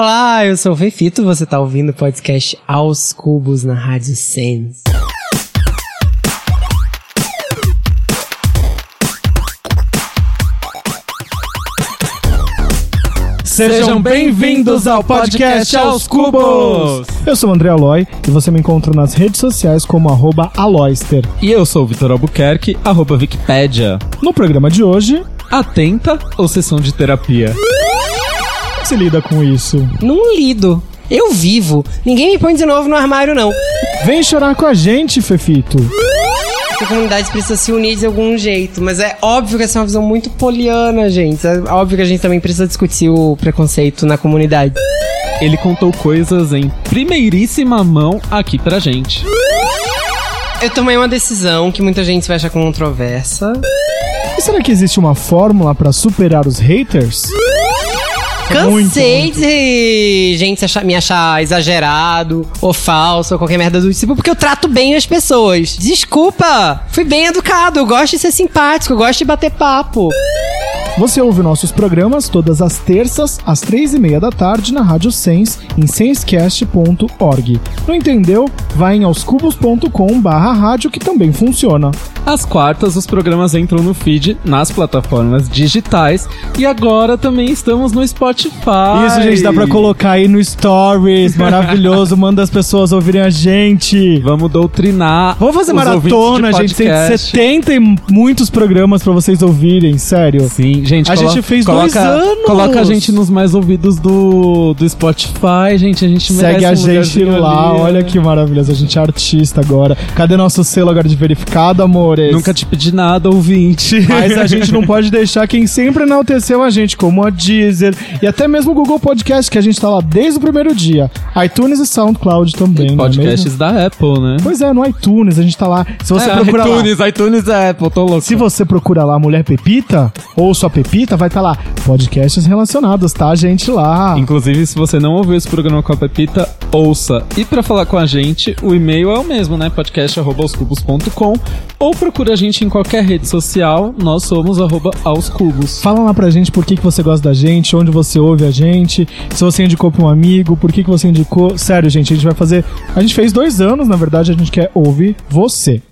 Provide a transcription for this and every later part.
Olá, eu sou o Fefito, você tá ouvindo o podcast Aos Cubos na Rádio Sense. Sejam bem-vindos ao podcast Aos Cubos! Eu sou o André Aloy e você me encontra nas redes sociais como arroba Aloyster. E eu sou o Vitor Albuquerque, arroba Wikipédia. No programa de hoje, Atenta ou sessão de terapia? Como se lida com isso? Não lido. Eu vivo. Ninguém me põe de novo no armário, não. Vem chorar com a gente, Fefito. A comunidade precisa se unir de algum jeito. Mas é óbvio que essa é uma visão muito poliana, gente. É óbvio que a gente também precisa discutir o preconceito na comunidade. Ele contou coisas em primeiríssima mão aqui pra gente. Eu tomei uma decisão que muita gente vai achar controversa. E será que existe uma fórmula pra superar os haters? Cansei de gente achar- me achar exagerado, ou falso, ou qualquer merda do tipo, porque eu trato bem as pessoas. Desculpa! Fui bem educado, eu gosto de ser simpático, eu gosto de bater papo. Você ouve nossos programas todas as terças, às três e meia da tarde, na Rádio Sense, em sensecast.org. Não entendeu? Vai em aoscubos.com barra rádio que também funciona. Às quartas, os programas entram no feed nas plataformas digitais e agora também estamos no Spotify. Isso, gente, dá pra colocar aí no Stories, maravilhoso, manda as pessoas ouvirem a gente. Vamos doutrinar. Vamos fazer maratona, gente. Tem podcast. 70 e muitos programas pra vocês ouvirem, sério. Sim, gente. A colo- gente fez coloca, dois anos. Coloca a gente nos mais ouvidos do, do Spotify, gente. A gente merece Segue a um gente lá, ali, olha que maravilhoso. A gente é artista agora. Cadê nosso selo agora de verificado, amores? Nunca te pedi nada, ouvinte. Mas a gente não pode deixar quem sempre enalteceu a gente, como a Deezer e até mesmo o Google Podcast, que a gente tá lá desde o primeiro dia. iTunes e SoundCloud também, não é mesmo? Podcasts da Apple, né? Pois é, no iTunes a gente tá lá. Se você É, procura lá, iTunes, iTunes é Apple, tô louco. Se você procura lá Mulher Pepita, ou sua Pepita, vai estar lá podcasts relacionados, tá, gente? Lá. Inclusive, se você não ouviu esse programa com a Pepita, ouça. E pra falar com a gente, o e-mail é o mesmo, né? podcast@aoscubos.com ou procura a gente em qualquer rede social. Nós somos arroba aos cubos. Fala lá pra gente por que, que você gosta da gente, onde você ouve a gente, se você indicou pra um amigo, por que, que você indicou. Sério, gente, a gente vai fazer. A gente fez dois anos, na verdade, a gente quer ouvir você.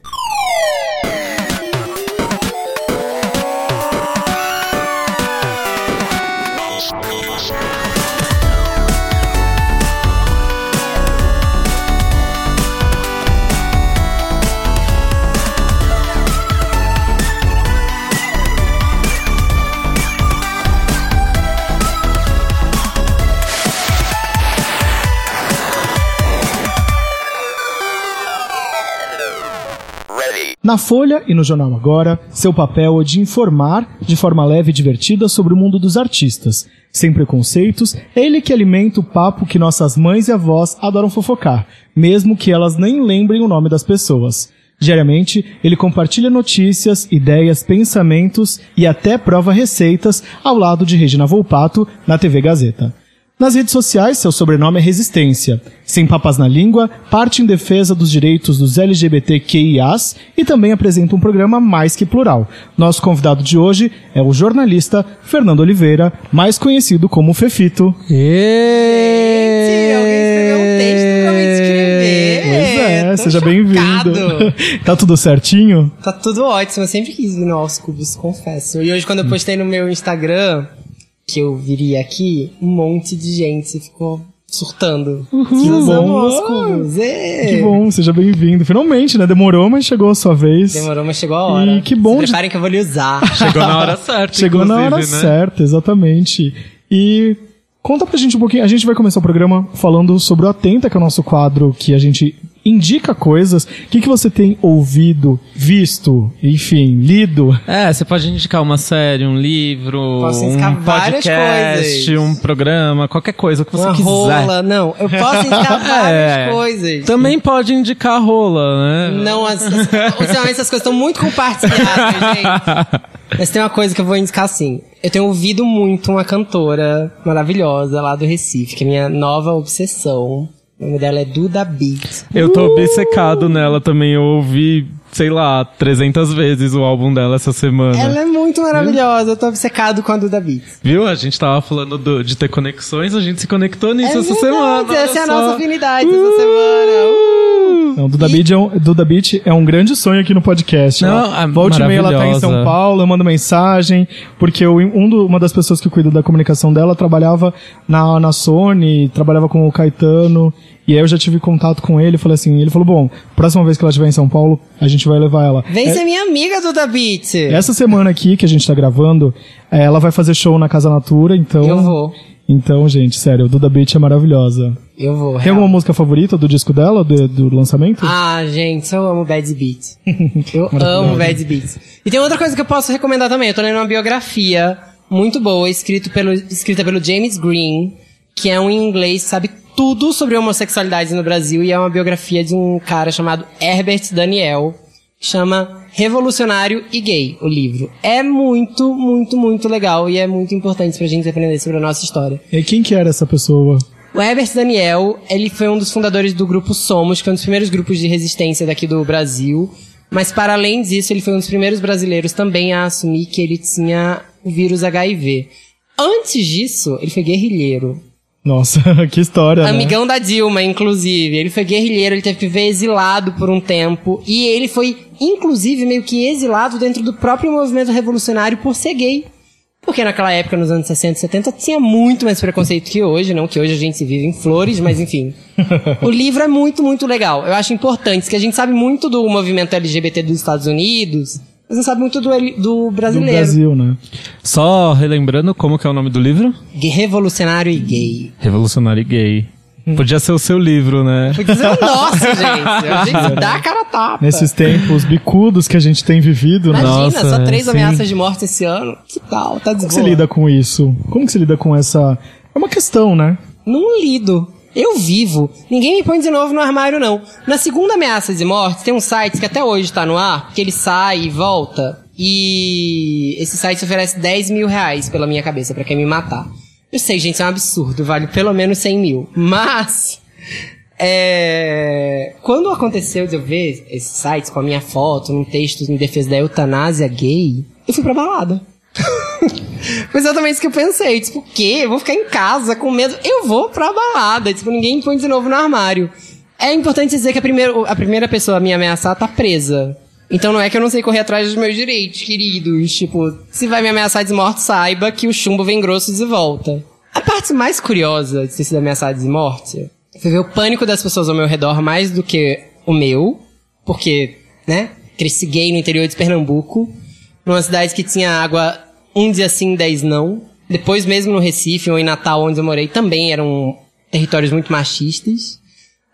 Na Folha e no Jornal Agora, seu papel é de informar, de forma leve e divertida, sobre o mundo dos artistas. Sem preconceitos, é ele que alimenta o papo que nossas mães e avós adoram fofocar, mesmo que elas nem lembrem o nome das pessoas. Diariamente, ele compartilha notícias, ideias, pensamentos e até prova receitas ao lado de Regina Volpato na TV Gazeta. Nas redes sociais, seu sobrenome é Resistência. Sem papas na língua, parte em defesa dos direitos dos LGBTQIAs e também apresenta um programa mais que plural. Nosso convidado de hoje é o jornalista Fernando Oliveira, mais conhecido como Fefito. Gente, alguém escreveu um texto pra me escrever. Pois é, Tô seja bem-vindo. tá tudo certinho? Tá tudo ótimo, eu sempre quis vir no Aos Cubos, confesso. E hoje, quando eu postei no meu Instagram, que eu viria aqui, um monte de gente ficou surtando. que Nós bom. Que bom, seja bem-vindo. Finalmente, né? Demorou, mas chegou a sua vez. Demorou, mas chegou a hora. E que bom Se de- preparem que eu vou lhe usar. Chegou na hora certa, Chegou na hora né? certa, exatamente. E conta pra gente um pouquinho. A gente vai começar o programa falando sobre o Atenta, que é o nosso quadro que a gente indica coisas. O que, que você tem ouvido, visto, enfim, lido? É, você pode indicar uma série, um livro, Posso um indicar várias podcast, coisas. um programa, qualquer coisa que você Uma quiser. rola. Não, eu posso indicar várias É. coisas. Também pode indicar rola, né? Não, as, as, ultimamente essas coisas estão muito compartilhadas, gente. Mas tem uma coisa que eu vou indicar assim. Eu tenho ouvido muito uma cantora maravilhosa lá do Recife, que é minha nova obsessão. O nome dela é Duda Beat. Eu tô obcecado nela também. Eu ouvi, sei lá, 300 vezes o álbum dela essa semana. Ela é muito maravilhosa, eu tô obcecado com a Duda Beat. Viu? A gente tava falando do- de ter conexões, a gente se conectou nisso é essa verdade, semana. Essa é a nossa afinidade essa semana. Uh! Não, Duda Beat, é um, Duda Beat é um grande sonho aqui no podcast. Não, Ela- é Volte e meia ela tá em São. Paulo, eu mando mensagem, porque eu, um do- uma das pessoas que cuida da comunicação dela trabalhava na, na Sony, trabalhava com o Caetano, e aí eu já tive contato com ele, falei assim, ele falou, bom, próxima vez que ela estiver em São Paulo, a gente vai levar ela. Vem É- ser minha amiga, Duda Beat. essa semana aqui que a gente tá gravando, é, ela vai fazer show na Casa Natura, então... Eu vou. Então, gente, sério, Duda Beat é maravilhosa. Eu vou. Tem real. alguma música favorita do disco dela, do, do lançamento? Ah, gente, eu amo Bad Beats. Eu amo Bad Beats. E tem outra coisa que eu posso recomendar também. Eu tô lendo uma biografia muito boa, escrito pelo, escrita pelo James Green, que é um inglês, sabe tudo sobre homossexualidade no Brasil, e é uma biografia de um cara chamado Herbert Daniel, chama Revolucionário e Gay, o livro. É muito, muito, muito legal e é muito importante pra gente aprender sobre a nossa história. E quem que era essa pessoa? O Herbert Daniel, ele foi um dos fundadores do grupo Somos, que é um dos primeiros grupos de resistência daqui do Brasil. Mas para além disso, ele foi um dos primeiros brasileiros também a assumir que ele tinha o vírus HIV. Antes disso, ele foi guerrilheiro. Nossa, que história, né? Amigão da Dilma, inclusive. Ele foi guerrilheiro, ele teve que viver exilado por um tempo. E ele foi, inclusive, meio que exilado dentro do próprio movimento revolucionário por ser gay. Porque naquela época, nos anos 60 e 70, tinha muito mais preconceito que hoje, não que hoje a gente vive em flores, mas enfim. o livro é muito, muito legal. Eu acho importante, porque a gente sabe muito do movimento LGBT dos Estados Unidos, mas não sabe muito do, do Do brasileiro. Brasil, né? Só relembrando como que é o nome do livro? Revolucionário e gay. Revolucionário e Gay. Podia ser o seu livro, né? Podia ser o nosso, gente. A gente dá a cara tapa. Nesses tempos bicudos que a gente tem vivido, né? Imagina, Nossa, só três sim. ameaças de morte esse ano. Que tal? Tá Como que você lida com isso? Como que você lida com essa... É uma questão, né? Não lido. Eu vivo. Ninguém me põe de novo no armário, não. Na segunda ameaça de morte, tem um site que até hoje tá no ar, que ele sai e volta. E esse site oferece 10 mil reais pela minha cabeça, pra quem me matar. Eu sei, gente, é um absurdo. Vale pelo menos 100 mil. Mas... É... Quando aconteceu de eu ver esse site com a minha foto, num texto em defesa da eutanásia gay, eu fui pra balada. Foi exatamente isso que eu pensei. Tipo, o quê? Eu vou ficar em casa com medo. Eu vou pra balada. Tipo, ninguém põe de novo no armário. É importante dizer que a primeira, a primeira pessoa a me ameaçar tá presa. Então não é que eu não sei correr atrás dos meus direitos, queridos. Tipo, se vai me ameaçar de morte, saiba que o chumbo vem grosso de volta. A parte mais curiosa de ter sido ameaçado de morte foi ver o pânico das pessoas ao meu redor mais do que o meu. Porque, né? Cresci gay no interior de Pernambuco. Numa cidade que tinha água um dia sim, dez não. Depois mesmo no Recife ou em Natal, onde eu morei, também eram territórios muito machistas.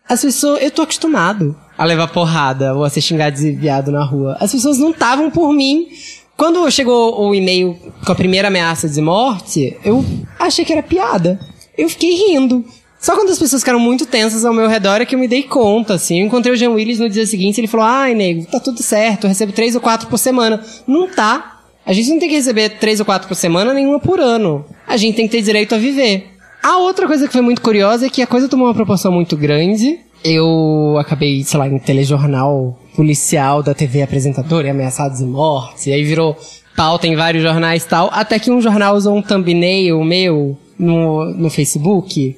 As pessoas, eu tô acostumado a levar porrada ou a ser xingado de viado na rua. As pessoas não estavam por mim. Quando chegou o e-mail com a primeira ameaça de morte, eu achei que era piada. Eu fiquei rindo. Só quando as pessoas ficaram muito tensas ao meu redor é que eu me dei conta, assim. Eu encontrei o Jean Willis no dia seguinte ele falou: Ai, nego, tá tudo certo, eu recebo três ou quatro por semana. Não tá. A gente não tem que receber três ou quatro por semana, nenhuma por ano. A gente tem que ter direito a viver. A outra coisa que foi muito curiosa é que a coisa tomou uma proporção muito grande. Eu acabei, sei lá, em telejornal policial da TV apresentadora e ameaçado de morte. E aí virou pauta em vários jornais e tal. Até que um jornal usou um thumbnail meu no, no Facebook.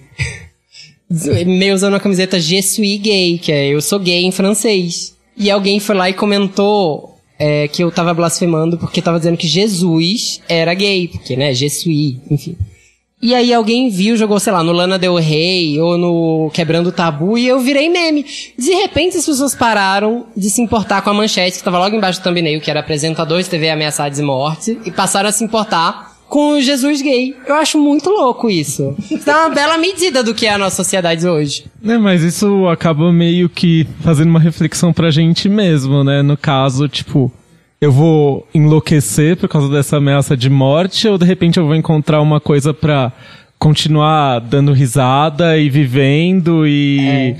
meio usando a camiseta Je suis gay, que é eu sou gay em francês. E alguém foi lá e comentou é, que eu tava blasfemando porque tava dizendo que Jesus era gay, porque, né, Je suis, enfim. E aí alguém viu, jogou, sei lá, no Lana Del Rey ou no Quebrando o Tabu e eu virei meme. De repente as pessoas pararam de se importar com a manchete que tava logo embaixo do thumbnail, que era apresentador de TV ameaçado de morte, e passaram a se importar com o Jesus gay. Eu acho muito louco isso. Dá uma bela medida do que é a nossa sociedade hoje. É, mas isso acaba meio que fazendo uma reflexão pra gente mesmo, né? No caso, tipo, eu vou enlouquecer por causa dessa ameaça de morte ou de repente eu vou encontrar uma coisa pra continuar dando risada e vivendo e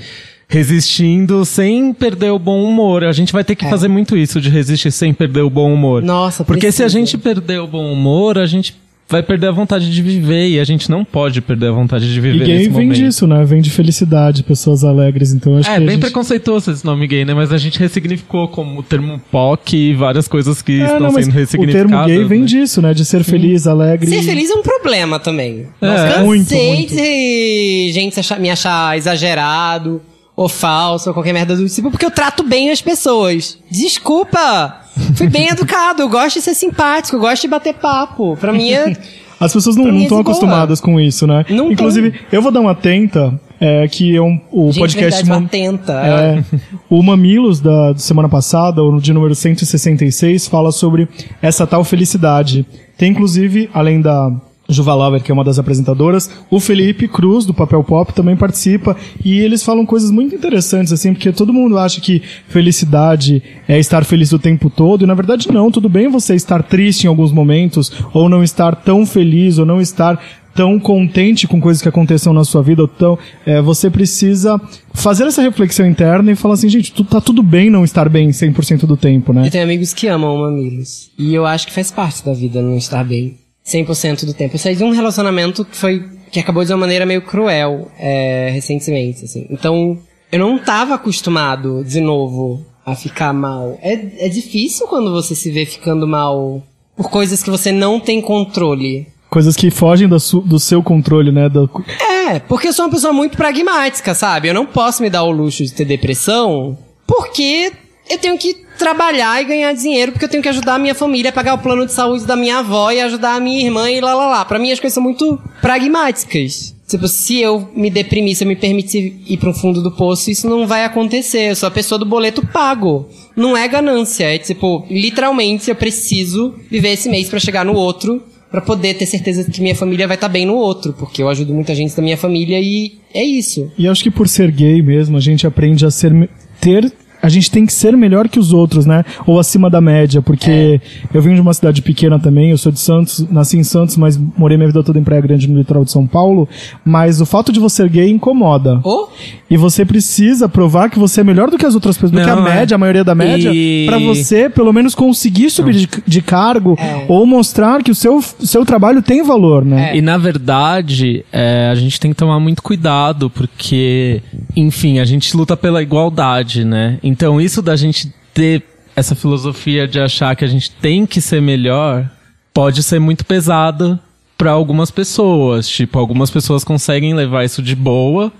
resistindo sem perder o bom humor. A gente vai ter que fazer muito isso de resistir sem perder o bom humor. Nossa, Porque se a precisa. gente perder o bom humor, a gente vai perder a vontade de viver e a gente não pode perder a vontade de viver E gay nesse vem momento. disso, né? Vem de felicidade, pessoas alegres. Então eu acho É, que bem gente... preconceituoso esse nome gay, né? Mas a gente ressignificou como o termo POC e várias coisas que É, estão não, sendo o ressignificadas. termo gay vem né? disso, né? De ser feliz, alegre. Ser feliz é um problema também. É. Nossa, Muito, cansei muito. de gente achar- me achar exagerado, ou falso, ou qualquer merda do tipo, porque eu trato bem as pessoas. Desculpa! Fui bem educado, eu gosto de ser simpático, eu gosto de bater papo. Pra mim é... As pessoas não é estão boa. acostumadas com isso, né? Não Inclusive, eu vou dar uma tenta, é, que é um, o Gente, podcast... verdade, uma tenta. É, o Mamilos da de semana passada, o de número 166, fala sobre essa tal felicidade. Tem inclusive, além da Juva que é uma das apresentadoras, o Felipe Cruz, do Papel Pop, também participa. E eles falam coisas muito interessantes, assim, porque todo mundo acha que felicidade é estar feliz o tempo todo, e na verdade não. Tudo bem você estar triste em alguns momentos, ou não estar tão feliz, ou não estar tão contente com coisas que aconteçam na sua vida, ou tão, é, você precisa fazer essa reflexão interna e falar assim, gente, tu, tá tudo bem não estar bem 100% do tempo, né? Eu tenho amigos que amam mamilos. E eu acho que faz parte da vida não estar bem 100% do tempo. Eu saí de um relacionamento que foi. que acabou de uma maneira meio cruel é, recentemente, assim. Então, eu não tava acostumado, de novo, a ficar mal. É, é difícil quando você se vê ficando mal por coisas que você não tem controle. Coisas que fogem do, do seu controle, né? Do, É, porque eu sou uma pessoa muito pragmática, sabe? Eu não posso me dar o luxo de ter depressão porque eu tenho que trabalhar e ganhar dinheiro porque eu tenho que ajudar a minha família a pagar o plano de saúde da minha avó e ajudar a minha irmã e lá lá lá. Pra mim as coisas são muito pragmáticas. Tipo, se eu me deprimir, se eu me permitir ir para um fundo do poço, isso não vai acontecer. Eu sou a pessoa do boleto pago. Não é ganância. É tipo, literalmente eu preciso viver esse mês pra chegar no outro Pra poder ter certeza que minha família vai estar bem no outro, porque eu ajudo muita gente da minha família e é isso. E acho que por ser gay mesmo, a gente aprende a ser ter a gente tem que ser melhor que os outros, né? Ou acima da média, porque eu venho de uma cidade pequena também, eu sou de Santos, nasci em Santos, mas morei minha vida toda em Praia Grande, no litoral de São Paulo, mas o fato de você ser gay incomoda. Ou E você precisa provar que você é melhor do que as outras pessoas, do que a é. média, a maioria da média, E- pra você pelo menos conseguir subir de, de cargo ou mostrar que o seu, seu trabalho tem valor, né? E na verdade, é, a gente tem que tomar muito cuidado, porque, enfim, a gente luta pela igualdade, né? Então, isso da gente ter essa filosofia de achar que a gente tem que ser melhor pode ser muito pesado para algumas pessoas. Tipo, algumas pessoas conseguem levar isso de boa,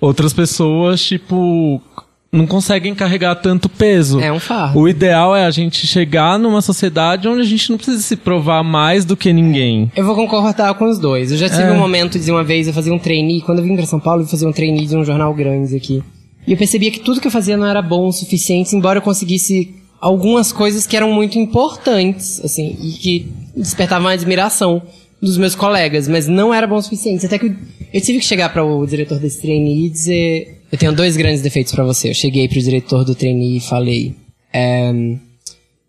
outras pessoas, tipo, não conseguem carregar tanto peso. É um fardo. O ideal é a gente chegar numa sociedade onde a gente não precisa se provar mais do que ninguém. eu vou concordar com os dois. Eu já tive É. um momento de uma vez eu fazia um trainee, quando eu vim pra São Paulo, eu fazia um trainee de um jornal grande aqui. E eu percebia que tudo que eu fazia não era bom o suficiente, embora eu conseguisse algumas coisas que eram muito importantes, assim, e que despertavam a admiração dos meus colegas, mas não era bom o suficiente. Até que eu, tive que chegar para o diretor desse trainee e dizer: Eu tenho dois grandes defeitos para você. Eu cheguei pro diretor do trainee e falei: "Ehm,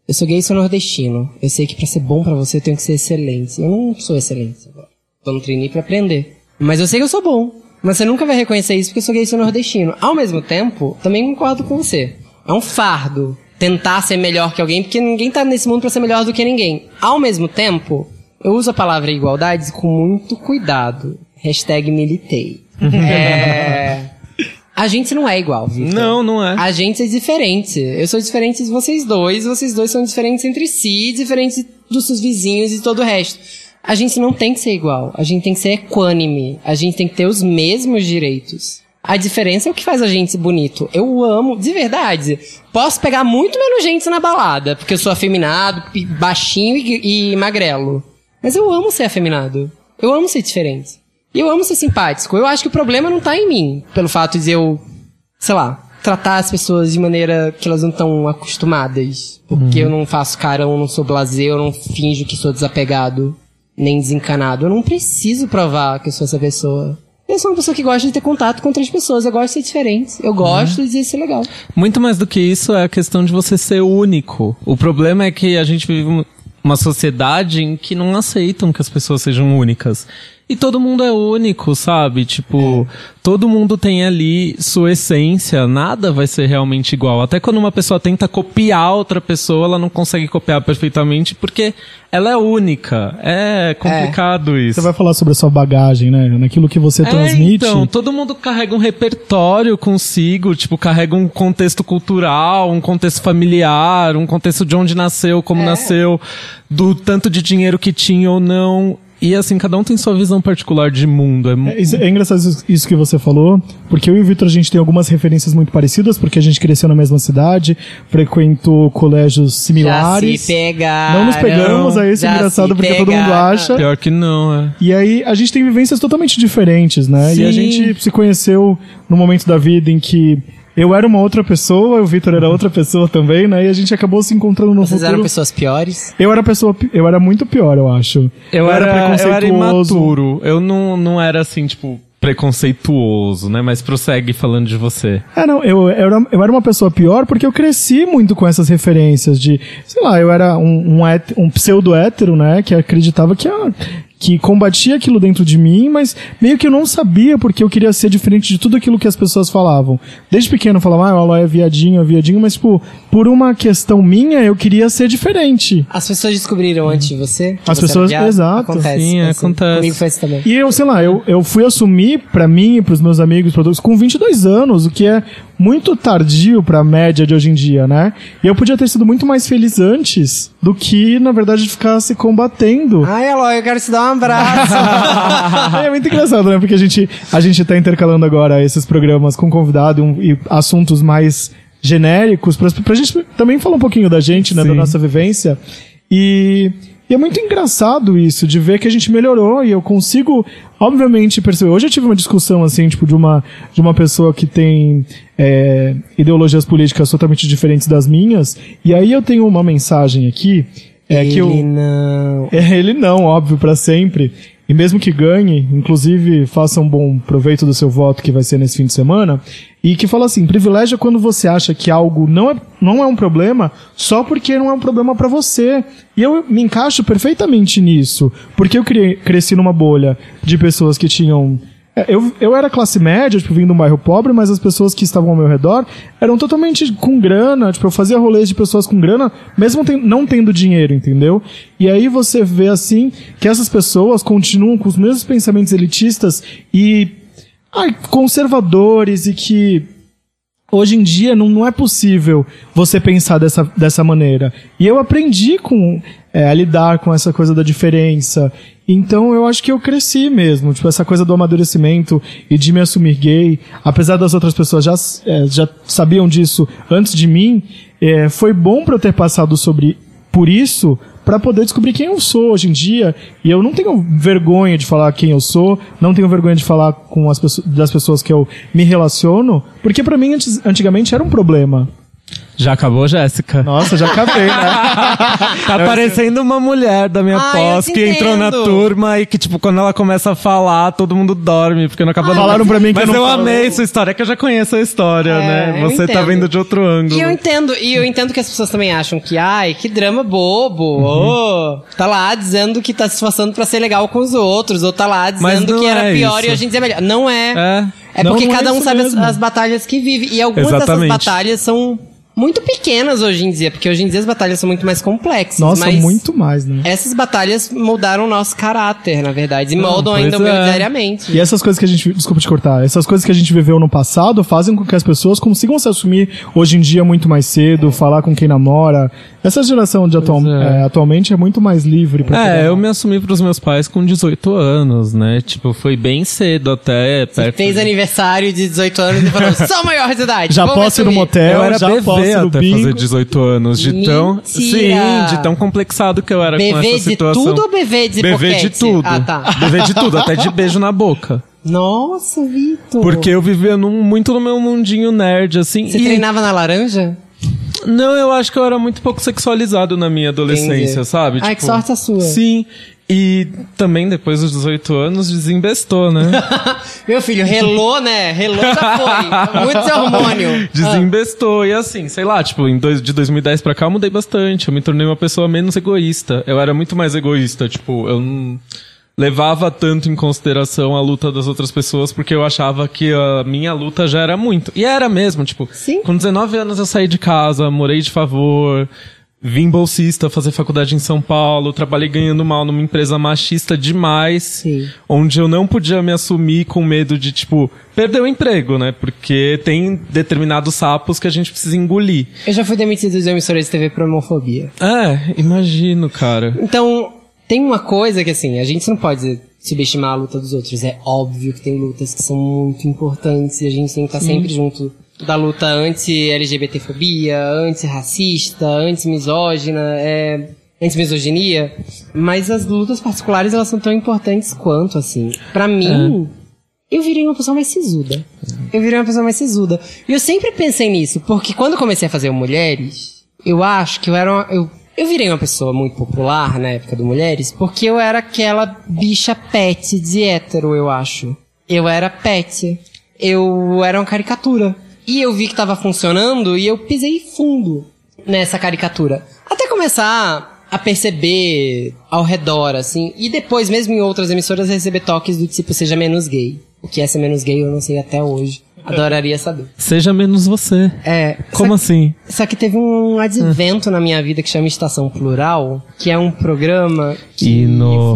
Eu sou gay e sou nordestino. Eu sei que pra ser bom pra você eu tenho que ser excelente. Eu não sou excelente agora. Tô no trainee pra aprender. Mas eu sei que eu sou bom. Mas você nunca vai reconhecer isso porque eu sou gay e sou nordestino. Ao mesmo tempo, também concordo com você. É um fardo tentar ser melhor que alguém, porque ninguém tá nesse mundo pra ser melhor do que ninguém. Ao mesmo tempo, eu uso a palavra igualdade com muito cuidado. Hashtag militei. é... A gente não é igual, Victor. Não, não é. A gente é diferente. Eu sou diferente de vocês dois, vocês dois são diferentes entre si, diferentes dos seus vizinhos e todo o resto. A gente não tem que ser igual, a gente tem que ser equânime, a gente tem que ter os mesmos direitos. A diferença é o que faz a gente bonito. Eu amo, de verdade. Posso pegar muito menos gente na balada, porque eu sou afeminado, baixinho e, e magrelo. Mas eu amo ser afeminado. Eu amo ser diferente. E eu amo ser simpático. Eu acho que o problema não tá em mim, pelo fato de eu sei lá, tratar as pessoas de maneira que elas não estão acostumadas. Porque eu não faço carão, eu não sou blasé, eu não finjo que sou desapegado, nem desencanado. Eu não preciso provar que eu sou essa pessoa. Eu sou uma pessoa que gosta de ter contato com outras pessoas, eu gosto de ser diferente. Eu gosto de ser legal. Muito mais do que isso é a questão de você ser único. O problema é que a gente vive um- uma sociedade em que não aceitam que as pessoas sejam únicas. E todo mundo é único, sabe? Tipo, todo mundo tem ali sua essência, nada vai ser realmente igual. Até quando uma pessoa tenta copiar outra pessoa, ela não consegue copiar perfeitamente porque ela é única. É complicado isso. Você vai falar sobre a sua bagagem, né? Naquilo que você É, transmite. então, todo mundo carrega um repertório consigo, tipo, carrega um contexto cultural, um contexto familiar, um contexto de onde nasceu, como nasceu, do tanto de dinheiro que tinha ou não. E assim, cada um tem sua visão particular de mundo. É, É, isso- é engraçado isso- isso que você falou, porque eu e o Vitor a gente tem algumas referências muito parecidas, porque a gente cresceu na mesma cidade, frequentou colégios Já similares. se pegaram. Não nos pegamos, aí isso é já engraçado porque todo mundo pegaram. acha. Pior que não, é. E aí a gente tem vivências totalmente diferentes, né? E a Sim. gente se conheceu no momento da vida em que eu era uma outra pessoa, o Vitor era outra pessoa também, né? E a gente acabou se encontrando no Vocês futuro. eram pessoas piores? Eu era pessoa, eu era muito pior, eu acho. Eu, era, eu era preconceituoso. imaturo. Eu não, não era assim, tipo, preconceituoso, né? Mas prossegue falando de você. É, não, eu, eu, era, eu era uma pessoa pior porque eu cresci muito com essas referências de, sei lá, eu era um, um, hét- um pseudo hétero, né, que acreditava que, ah, que combatia aquilo dentro de mim, mas meio que eu não sabia porque eu queria ser diferente de tudo aquilo que as pessoas falavam. Desde pequeno eu falava, ah, Aloy é viadinho, é viadinho, mas, tipo, por uma questão minha, eu queria ser diferente. As pessoas descobriram antes de você? As você pessoas- viado? exato. Acontece. Sim, assim. acontece. Comigo foi isso também. E eu, sei lá, eu, eu fui assumir pra mim e pros meus amigos, pra todos, com 22 anos, o que é muito tardio pra média de hoje em dia, né? E eu podia ter sido muito mais feliz antes do que, na verdade, ficar se combatendo. Ai, Eloy, eu quero te dar um abraço. é muito engraçado, né? Porque a gente, a gente tá intercalando agora esses programas com convidado um- e assuntos mais genéricos pra, pra gente também falar um pouquinho da gente, né? Da Sim. nossa vivência. E, e é muito engraçado isso, de ver que a gente melhorou e eu consigo, obviamente, perceber. Hoje eu tive uma discussão, assim, tipo, de uma, de uma pessoa que tem é, ideologias políticas totalmente diferentes das minhas, e aí eu tenho uma mensagem aqui. É que eu, Ele não. é, ele não, óbvio, pra sempre. E mesmo que ganhe, inclusive faça um bom proveito do seu voto que vai ser nesse fim de semana. E que fala assim, privilégio é quando você acha que algo não é, não é um problema só porque não é um problema pra você. E eu me encaixo perfeitamente nisso. Porque eu cresci numa bolha de pessoas que tinham Eu, eu era classe média, tipo, vindo de um bairro pobre, mas as pessoas que estavam ao meu redor eram totalmente com grana. Tipo, eu fazia rolês de pessoas com grana, mesmo ten- não tendo dinheiro, entendeu? E aí você vê, assim, que essas pessoas continuam com os mesmos pensamentos elitistas e ai, conservadores e que hoje em dia não, não é possível você pensar dessa, dessa maneira. E eu aprendi com é, a lidar com essa coisa da diferença. Então eu acho que eu cresci mesmo. Tipo, essa coisa do amadurecimento e de me assumir gay, apesar das outras pessoas já, é, já sabiam disso antes de mim, é, foi bom para eu ter passado sobre por isso para poder descobrir quem eu sou hoje em dia. E eu não tenho vergonha de falar quem eu sou, não tenho vergonha de falar com as pessoas, das pessoas que eu me relaciono, porque para mim antes, antigamente era um problema. Já acabou, Jéssica? Nossa, já acabei, né? Tá parecendo uma mulher da minha eu pós que entrou na turma e que, tipo, quando ela começa a falar, todo mundo dorme, porque não acabou Falaram pra mim que Mas eu eu, não falo. amei sua história, é que eu já conheço a história, É, né? eu Você tá vendo de outro ângulo. E eu entendo, e eu entendo que as pessoas também acham que, ai, que drama bobo, Uhum. ô, tá lá dizendo que tá se esforçando pra ser legal com os outros, ou tá lá dizendo que era é pior isso. e hoje em dia é melhor. Não é. É. É porque não é cada um sabe as, as batalhas que vive. E algumas Exatamente. dessas batalhas são muito pequenas hoje em dia, porque hoje em dia as batalhas são muito mais complexas. Nossa, mas muito mais, né? Essas batalhas moldaram o nosso caráter, na verdade, e moldam ainda é. diariamente. E essas coisas que a gente. Desculpa te cortar. Essas coisas que a gente viveu no passado fazem com que as pessoas consigam se assumir hoje em dia muito mais cedo, falar com quem namora. Essa geração de atual, é. é, atualmente é muito mais livre pra É, poder- eu me assumi pros meus pais com 18 anos, né? Tipo, foi bem cedo até, perto... Fez aniversário de 18 anos e falou: sou maior de idade. Já posso ir no assumir." motel, Eu era já posso bebê ir no até bingo. fazer 18 anos, de tão... Mentira! Sim, de tão complexado que eu era com Bebê essa de situação. tudo ou bebê de Bebê de tudo. Ah, tá. Bebê de tudo, até de beijo na boca. Nossa, Vitor. Porque eu vivia num, muito no meu mundinho nerd, assim. Você e- treinava na laranja? Não, eu acho que eu era muito pouco sexualizado na minha adolescência, Entendi. sabe? Ai, que sorte a sua. Sim. E também depois dos 18 anos desembestou, né? Meu filho, relou, né? Relou já foi. Muito hormônio. Desembestou. E assim, sei lá, tipo, em dois, de 2010 pra cá eu mudei bastante. Eu me tornei uma pessoa menos egoísta. Eu era muito mais egoísta, tipo, eu não levava tanto em consideração a luta das outras pessoas porque eu achava que a minha luta já era muito. E era mesmo, tipo, Sim. com 19 anos eu saí de casa, morei de favor, vim bolsista fazer faculdade em São Paulo, trabalhei ganhando mal numa empresa machista demais, Sim. onde eu não podia me assumir com medo de, tipo, perder o emprego, né? Porque tem determinados sapos que a gente precisa engolir. Eu já fui demitido de emissora de TV por homofobia. É, imagino, cara. Então, tem uma coisa que assim, a gente não pode subestimar a luta dos outros. É óbvio que tem lutas que são muito importantes e a gente tem que estar sempre junto da luta anti-LGBTfobia, anti-racista, anti-misógina, é, anti-misoginia. Mas as lutas particulares, elas são tão importantes quanto, assim. Pra mim, eu virei uma pessoa mais sisuda. Eu virei uma pessoa mais sisuda. E eu sempre pensei nisso, porque quando eu comecei a fazer o Mulheres, eu acho que eu era uma, eu, eu virei uma pessoa muito popular na época do Mulheres, porque eu era aquela bicha pet de hétero, eu acho. Eu era pet. Eu era uma caricatura. E eu vi que tava funcionando e eu pisei fundo nessa caricatura. Até começar a perceber ao redor, assim. E depois, mesmo em outras emissoras, receber toques do tipo, seja menos gay. O que é ser menos gay eu não sei até hoje. Adoraria saber. Seja menos você. É. Como só, assim? Só que teve um advento na minha vida que chama Estação Plural, que é um programa que E no-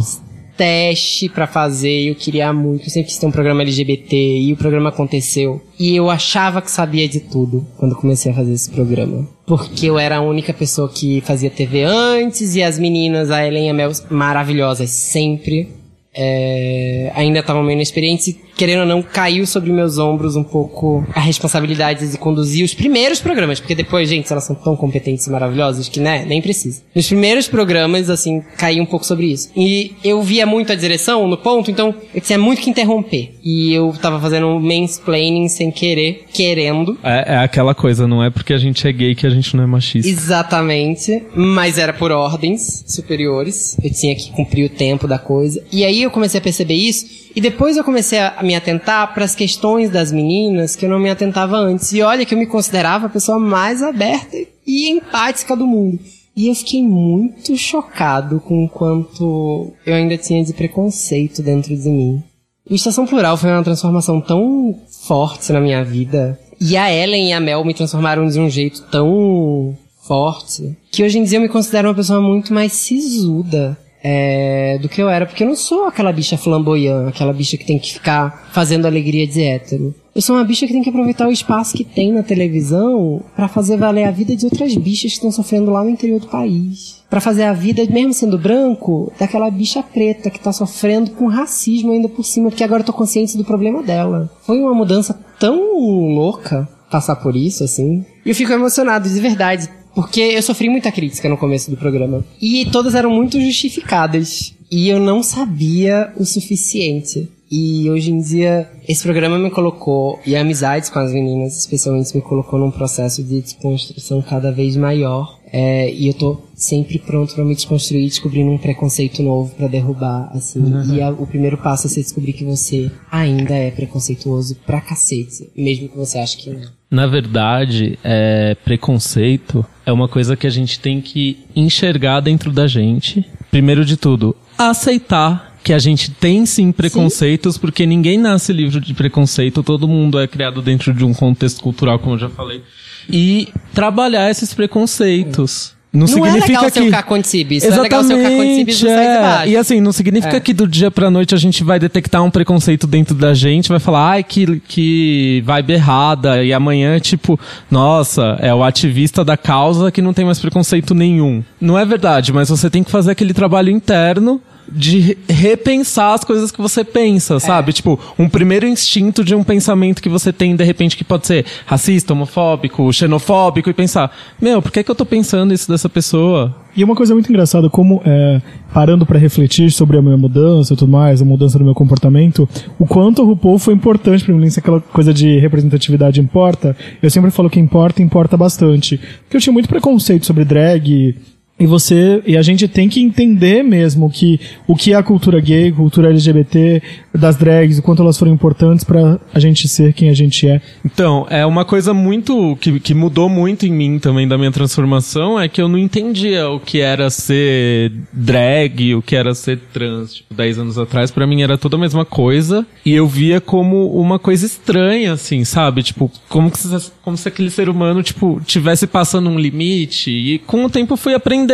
teste pra fazer e eu queria muito. Eu sempre quis ter um programa LGBT e o programa aconteceu. E eu achava que sabia de tudo quando comecei a fazer esse programa. Porque eu era a única pessoa que fazia TV antes e as meninas, a Ellen e a Mel, maravilhosas sempre. é, ainda estavam meio inexperientes e, querendo ou não, caiu sobre meus ombros um pouco a responsabilidade de conduzir os primeiros programas, porque depois, gente, elas são tão competentes e maravilhosas que, né, nem precisa. Nos primeiros programas, assim, caiu um pouco sobre isso. E eu via muito a direção no ponto, então eu tinha muito que interromper. E eu tava fazendo um mansplaining sem querer, querendo. É, é aquela coisa, não é porque a gente é gay que a gente não é machista. Exatamente, mas era por ordens superiores. Eu tinha que cumprir o tempo da coisa. E aí eu comecei a perceber isso. E depois eu comecei a me atentar para as questões das meninas que eu não me atentava antes. E olha que eu me considerava a pessoa mais aberta e empática do mundo. E eu fiquei muito chocado com o quanto eu ainda tinha de preconceito dentro de mim. O Estação Plural foi uma transformação tão forte na minha vida. E a Ellen e a Mel me transformaram de um jeito tão forte que hoje em dia eu me considero uma pessoa muito mais sisuda é, do que eu era. Porque eu não sou aquela bicha flamboyante, aquela bicha que tem que ficar fazendo alegria de hétero. Eu sou uma bicha que tem que aproveitar o espaço que tem na televisão pra fazer valer a vida de outras bichas que estão sofrendo lá no interior do país. Pra fazer a vida, mesmo sendo branco, daquela bicha preta que tá sofrendo com racismo ainda por cima, porque agora eu tô consciente do problema dela. Foi uma mudança tão louca passar por isso, assim. E eu fico emocionado, de verdade. Porque eu sofri muita crítica no começo do programa. E todas eram muito justificadas. E eu não sabia o suficiente. E hoje em dia, esse programa me colocou, e amizades com as meninas, especialmente, me colocou num processo de desconstrução cada vez maior. É, e eu tô sempre pronto pra me desconstruir, descobrindo um preconceito novo pra derrubar, assim. E a- o primeiro passo é você descobrir que você ainda é preconceituoso pra cacete, mesmo que você ache que não. Na verdade, é, preconceito é uma coisa que a gente tem que enxergar dentro da gente. Primeiro de tudo, aceitar que a gente tem sim preconceitos, porque ninguém nasce livre de preconceito, todo mundo é criado dentro de um contexto cultural, como eu já falei. E trabalhar esses preconceitos. Não, Não é significa ser que o Cacontibes, é legal e não de é. baixo. E assim, não significa É. que do dia pra noite a gente vai detectar um preconceito dentro da gente, vai falar, ai, que, que vibe errada, e amanhã, tipo, nossa, é o ativista da causa que não tem mais preconceito nenhum. Não é verdade, mas você tem que fazer aquele trabalho interno de re- repensar as coisas que você pensa, sabe? Tipo, um primeiro instinto de um pensamento que você tem, de repente, que pode ser racista, homofóbico, xenofóbico, e pensar, meu, por que, que eu tô pensando isso dessa pessoa? E uma coisa muito engraçada, como é, parando pra refletir sobre a minha mudança e tudo mais, a mudança do meu comportamento, o quanto a RuPaul foi importante pra mim, se aquela coisa de representatividade importa, eu sempre falo que importa, importa bastante. Porque eu tinha muito preconceito sobre drag, E você e a gente tem que entender mesmo que o que é a cultura gay, cultura LGBT, das drags, o quanto elas foram importantes pra a gente ser quem a gente é. Então, é uma coisa muito. Que, que mudou muito em mim também da minha transformação é que eu não entendia o que era ser drag, o que era ser trans. Tipo, 10 anos atrás, pra mim era toda a mesma coisa. E eu via como uma coisa estranha, assim, sabe? Tipo, como, se- como se aquele ser humano, tipo, tivesse passando um limite. E com o tempo eu fui aprendendo.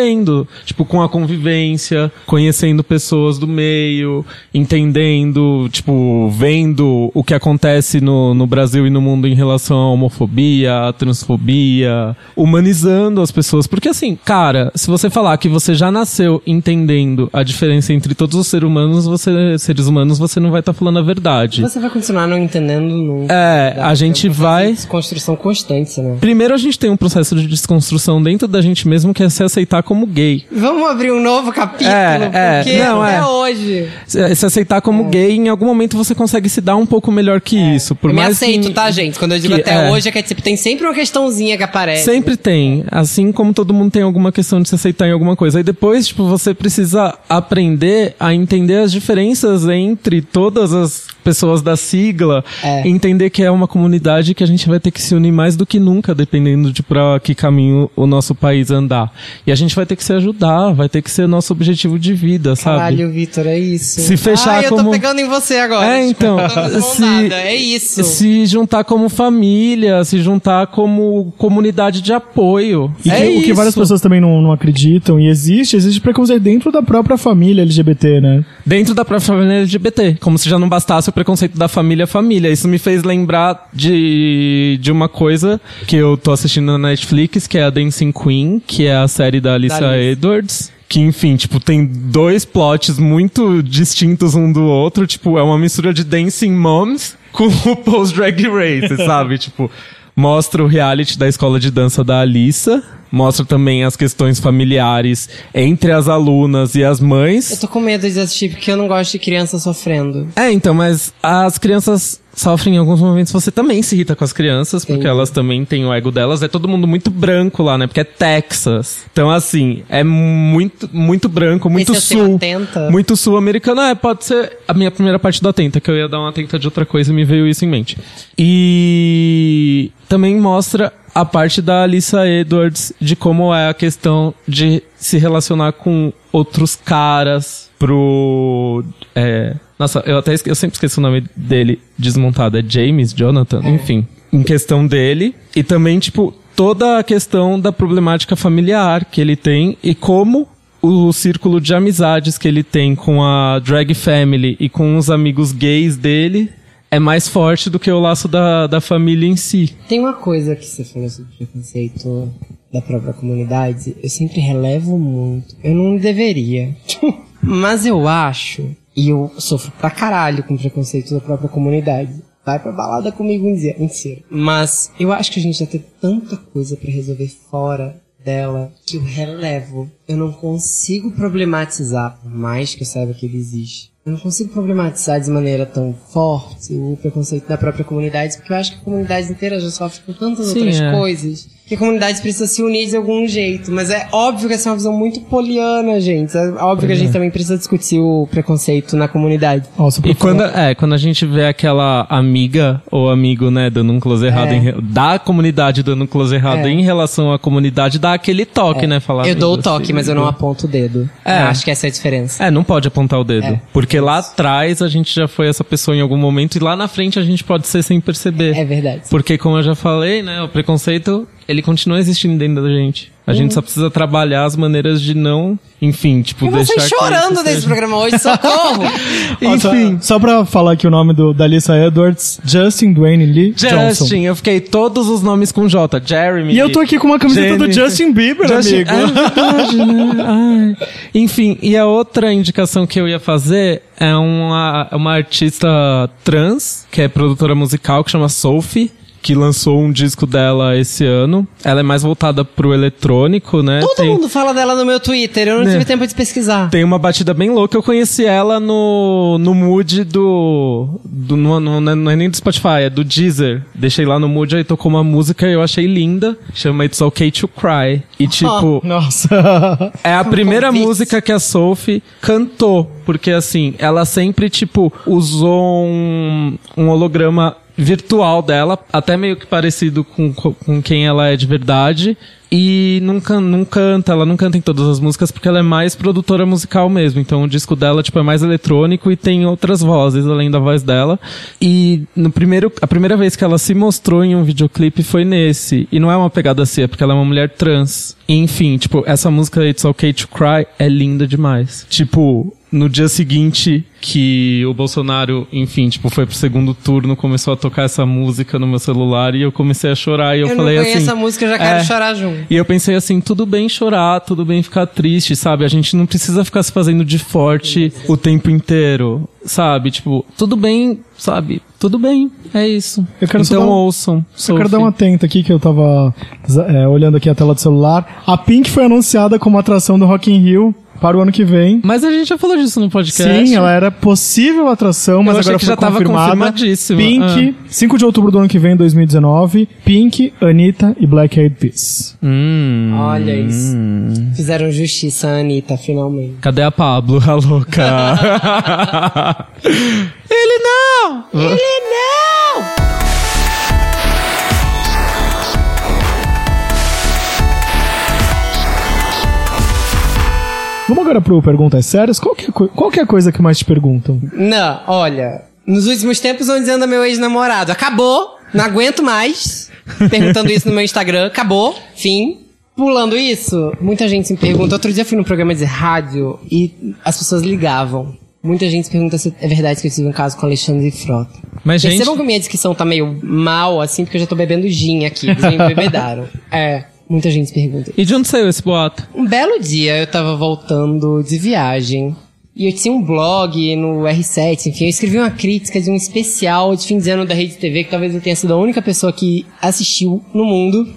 Tipo, com a convivência, conhecendo pessoas do meio, entendendo, tipo, vendo o que acontece no, no Brasil e no mundo em relação à homofobia, à transfobia, humanizando as pessoas. Porque assim, cara, se você falar que você já nasceu entendendo a diferença entre todos os seres humanos, você, seres humanos, você não vai estar falando a verdade. Você vai continuar não entendendo nunca. É, a gente é um vai- de Construção constante, né? Primeiro a gente tem um processo de desconstrução dentro da gente mesmo que é se aceitar como gay. Vamos abrir um novo capítulo, É, é, porque não, até é. hoje. Se se aceitar como gay, em algum momento você consegue se dar um pouco melhor que isso. Por eu me mais aceito, que, tá, gente? Quando eu digo que- até é. hoje, é que tipo, tem sempre uma questãozinha que aparece. Sempre tem. Assim como todo mundo tem alguma questão de se aceitar em alguma coisa. Aí depois, tipo, você precisa aprender a entender as diferenças entre todas as pessoas da sigla. É. Entender que é uma comunidade que a gente vai ter que se unir mais do que nunca, dependendo de pra que caminho o nosso país andar. E a gente vai ter que se ajudar, vai ter que ser nosso objetivo de vida, sabe? Caralho, Vitor, é isso. Se fechar Ai, eu tô como- pegando em você agora. É, então, tô se- É isso. Se juntar como família, se juntar como comunidade de apoio. E é que- o que várias pessoas também não, não acreditam, e existe, existe preconceito dentro da própria família LGBT, né? Dentro da própria família LGBT. Como se já não bastasse o preconceito da família família. Isso me fez lembrar de, de uma coisa que eu tô assistindo na Netflix, que é a Dancing Queen, que é a série da Alissa Da. Edwards. Que, enfim, tipo, tem dois plots muito distintos um do outro. Tipo, é uma mistura de Dancing Moms com o Post Drag Race, sabe? Tipo, mostra o reality da escola de dança da Alissa. Mostra também as questões familiares entre as alunas e as mães. Eu tô com medo de assistir porque eu não gosto de criança sofrendo. É, então, mas as crianças sofrem em alguns momentos. Você também se irrita com as crianças, porque Entendi. elas também têm o ego delas. É todo mundo muito branco lá, né? Porque é Texas. Então, assim, é muito, muito branco, muito Esse é sul. atenta? Muito sul-americano. É, pode ser a minha primeira parte do Atenta, que eu ia dar uma atenta de outra coisa e me veio isso em mente. E também mostra a parte da Alissa Edwards de como é a questão de se relacionar com outros caras pro. É, nossa, eu até esque- eu sempre esqueço o nome dele desmontado. É James, Jonathan, enfim. Em questão dele. E também, tipo, toda a questão da problemática familiar que ele tem e como o círculo de amizades que ele tem com a drag family e com os amigos gays dele é mais forte do que o laço da, da família em si. Tem uma coisa que você falou sobre preconceito da própria comunidade, eu sempre relevo muito. Eu não deveria. Mas eu acho, e eu sofro pra caralho com preconceito da própria comunidade. Vai pra balada comigo um dia, mentira. Mas eu acho que a gente já tem tanta coisa pra resolver fora dela que eu relevo. Eu não consigo problematizar, por mais que eu saiba que ele existe. Eu não consigo problematizar de maneira tão forte o preconceito da própria comunidade, porque eu acho que a comunidade inteira já sofre com tantas Sim, outras é. coisas que a comunidade precisa se unir de algum jeito. Mas é óbvio que essa é uma visão muito poliana, gente. É óbvio que a gente também precisa discutir o preconceito na comunidade. Nossa, E quando, é, quando a gente vê aquela amiga ou amigo, né, dando um close errado É. em da comunidade dando um close errado É. em relação à comunidade, dá aquele toque, né, falar. eu dou o "Amigo, toque, assim, mas eu não aponto o dedo. É. Eu acho que essa é a diferença. É, não pode apontar o dedo. É. Porque lá atrás a gente já foi essa pessoa em algum momento e lá na frente a gente pode ser sem perceber. É verdade. Porque, como eu já falei, né, o preconceito, ele continua existindo dentro da gente. A gente só precisa trabalhar as maneiras de não, enfim, tipo, Eu deixar vocês que chorando nesse programa hoje, socorro! Ó, só- Enfim. Só, pra falar aqui o nome do, da Alissa Edwards, Justin Dwayne Lee Johnson. Justin, eu fiquei todos os nomes com J. Jeremy. E eu tô aqui com uma camiseta do. Justin Bieber, Justin- amigo. É verdade, né? Ai. Enfim, e a outra indicação que eu ia fazer é uma, uma artista trans, que é produtora musical, que chama Sophie. Que lançou um disco dela esse ano. Ela é mais voltada pro eletrônico, né? Todo Tem- mundo fala dela no meu Twitter, eu não Né. tive tempo de pesquisar. Tem uma batida bem louca. Eu conheci ela no, no mood do. do no, no- não é nem do Spotify, é do Deezer. Deixei lá no mood, aí tocou uma música e eu achei linda. Chama It's Okay to Cry. E tipo. Nossa. É a primeira música que a Sophie cantou, porque assim, ela sempre, tipo, usou um, um holograma virtual dela, até meio que parecido com, com quem ela é de verdade. E não, can- não canta, ela não canta em todas as músicas porque ela é mais produtora musical mesmo. Então o disco dela, tipo, é mais eletrônico e tem outras vozes além da voz dela. E no primeiro, a primeira vez que ela se mostrou em um videoclipe foi nesse. E não é uma pegada assim, é porque ela é uma mulher trans. Enfim, tipo, essa música It's Okay to Cry é linda demais. Tipo, no dia seguinte que o Bolsonaro, enfim, tipo, foi pro segundo turno, começou a tocar essa música no meu celular e eu comecei a chorar e eu, Eu, falei assim. essa música, eu já quero é, chorar junto. e eu pensei assim, tudo bem chorar, tudo bem ficar triste, sabe? A gente não precisa ficar se fazendo de forte o tempo inteiro, sabe? Tipo, tudo bem, sabe? Tudo bem, é isso. Eu quero só então dar um- ouçam. Eu quero dar uma Sophie. atenta aqui que eu tava é, olhando aqui a tela do celular. A Pink foi anunciada como atração do Rock in Rio para o ano que vem. Mas a gente já falou disso no podcast. Sim, ela era possível atração, mas Eu achei agora que foi já tava confirmada. confirmadíssima. Pink, 5 de outubro do ano que vem, 2019. Pink, Anitta e Black Eyed Peas. Hum. Olha isso. Fizeram justiça a Anitta, finalmente. Cadê a Pablo, a louca? Ele não! Ele não! Vamos agora pro Perguntas Sérias. Qual que, é, qual que é a coisa que mais te perguntam? Não, olha. Nos últimos tempos, onde anda meu ex-namorado? Acabou. Não aguento mais. Perguntando isso no meu Instagram. Acabou. Fim. Pulando isso, muita gente se pergunta. Outro dia eu fui num programa de rádio e as pessoas ligavam. Muita gente se pergunta se é verdade que eu tive um caso com Alexandre Frota. Mas, gente- Percebam que minha descrição tá meio mal, assim, porque eu já tô bebendo gin aqui. Eles me embebedaram. É, muita gente se pergunta. E de onde saiu esse boato? Um belo dia eu tava voltando de viagem e eu tinha um blog no R7, enfim, eu escrevi uma crítica de um especial de fim de ano da Rede TV, que talvez eu tenha sido a única pessoa que assistiu no mundo,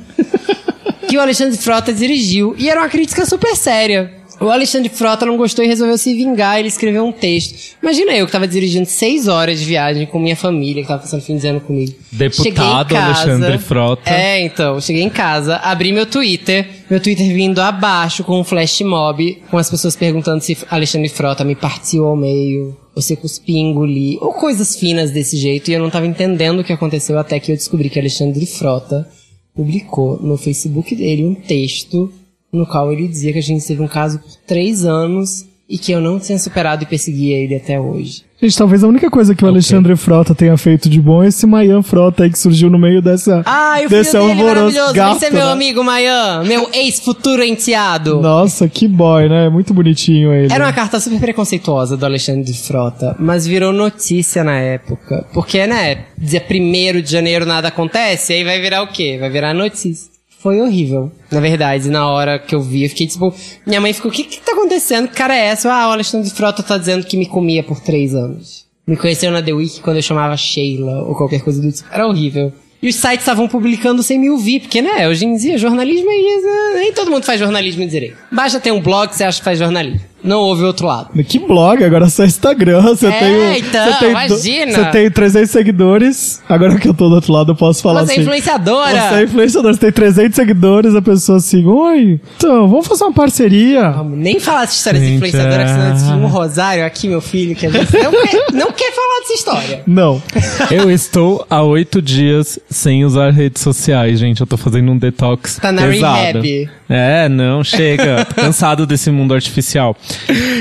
que o Alexandre Frota dirigiu, e era uma crítica super séria. O Alexandre Frota não gostou e resolveu se vingar, ele escreveu um texto. Imagina eu que tava dirigindo seis horas de viagem com minha família, que tava passando fim de ano comigo. Deputado casa- Alexandre Frota. É, então, cheguei em casa, abri meu Twitter, meu Twitter vindo abaixo com um flash mob, com as pessoas perguntando se Alexandre Frota me partiu ao meio, ou se cuspia e engoli, ou coisas finas desse jeito, e eu não tava entendendo o que aconteceu até que eu descobri que Alexandre Frota publicou no Facebook dele um texto no qual ele dizia que a gente teve um caso por três anos e que eu não tinha superado e perseguia ele até hoje. Gente, talvez a única coisa que o Alexandre Frota tenha feito de bom é esse Mayan Frota aí que surgiu no meio dessa, Ah, e o desse filho dele maravilhoso, gato, ser meu né? amigo Mayan, meu ex-futuro enteado. Nossa, que boy, né? Muito bonitinho ele. Era uma carta super preconceituosa do Alexandre Frota, mas virou notícia na época. Porque, né, dia 1 de janeiro nada acontece, aí vai virar o quê? Vai virar notícia. Foi horrível. Na verdade, na hora que eu vi, eu fiquei tipo. Minha mãe ficou: o que que tá acontecendo? Que cara é essa? Ah, o Alexandre de Frota tá dizendo que me comia por três anos. Me conheceu na The Week quando eu chamava Sheila ou qualquer coisa do tipo. Era horrível. E os sites estavam publicando sem me ouvir, porque, né, hoje em dia, jornalismo é isso. né? Nem todo mundo faz jornalismo direito. Basta ter um blog que você acha que faz jornalismo. Não ouve o outro lado. Que blog, agora só Instagram. Você É, tem. então, você tem imagina. Você tem 300 seguidores. Agora que eu tô do outro lado, eu posso falar Você é assim. influenciadora. Você é influenciador. Você tem 300 seguidores, a pessoa assim, oi, então, vamos fazer uma parceria. Vamos nem falar dessa história de influenciadora, que senão eu é. tinha um rosário aqui, meu filho, que a gente não quer, não quer falar dessa história. Não. Eu estou há oito dias sem usar redes sociais, gente. Eu tô fazendo um detox Tá na pesado. rehab. É, não, chega. Tô cansado desse mundo artificial.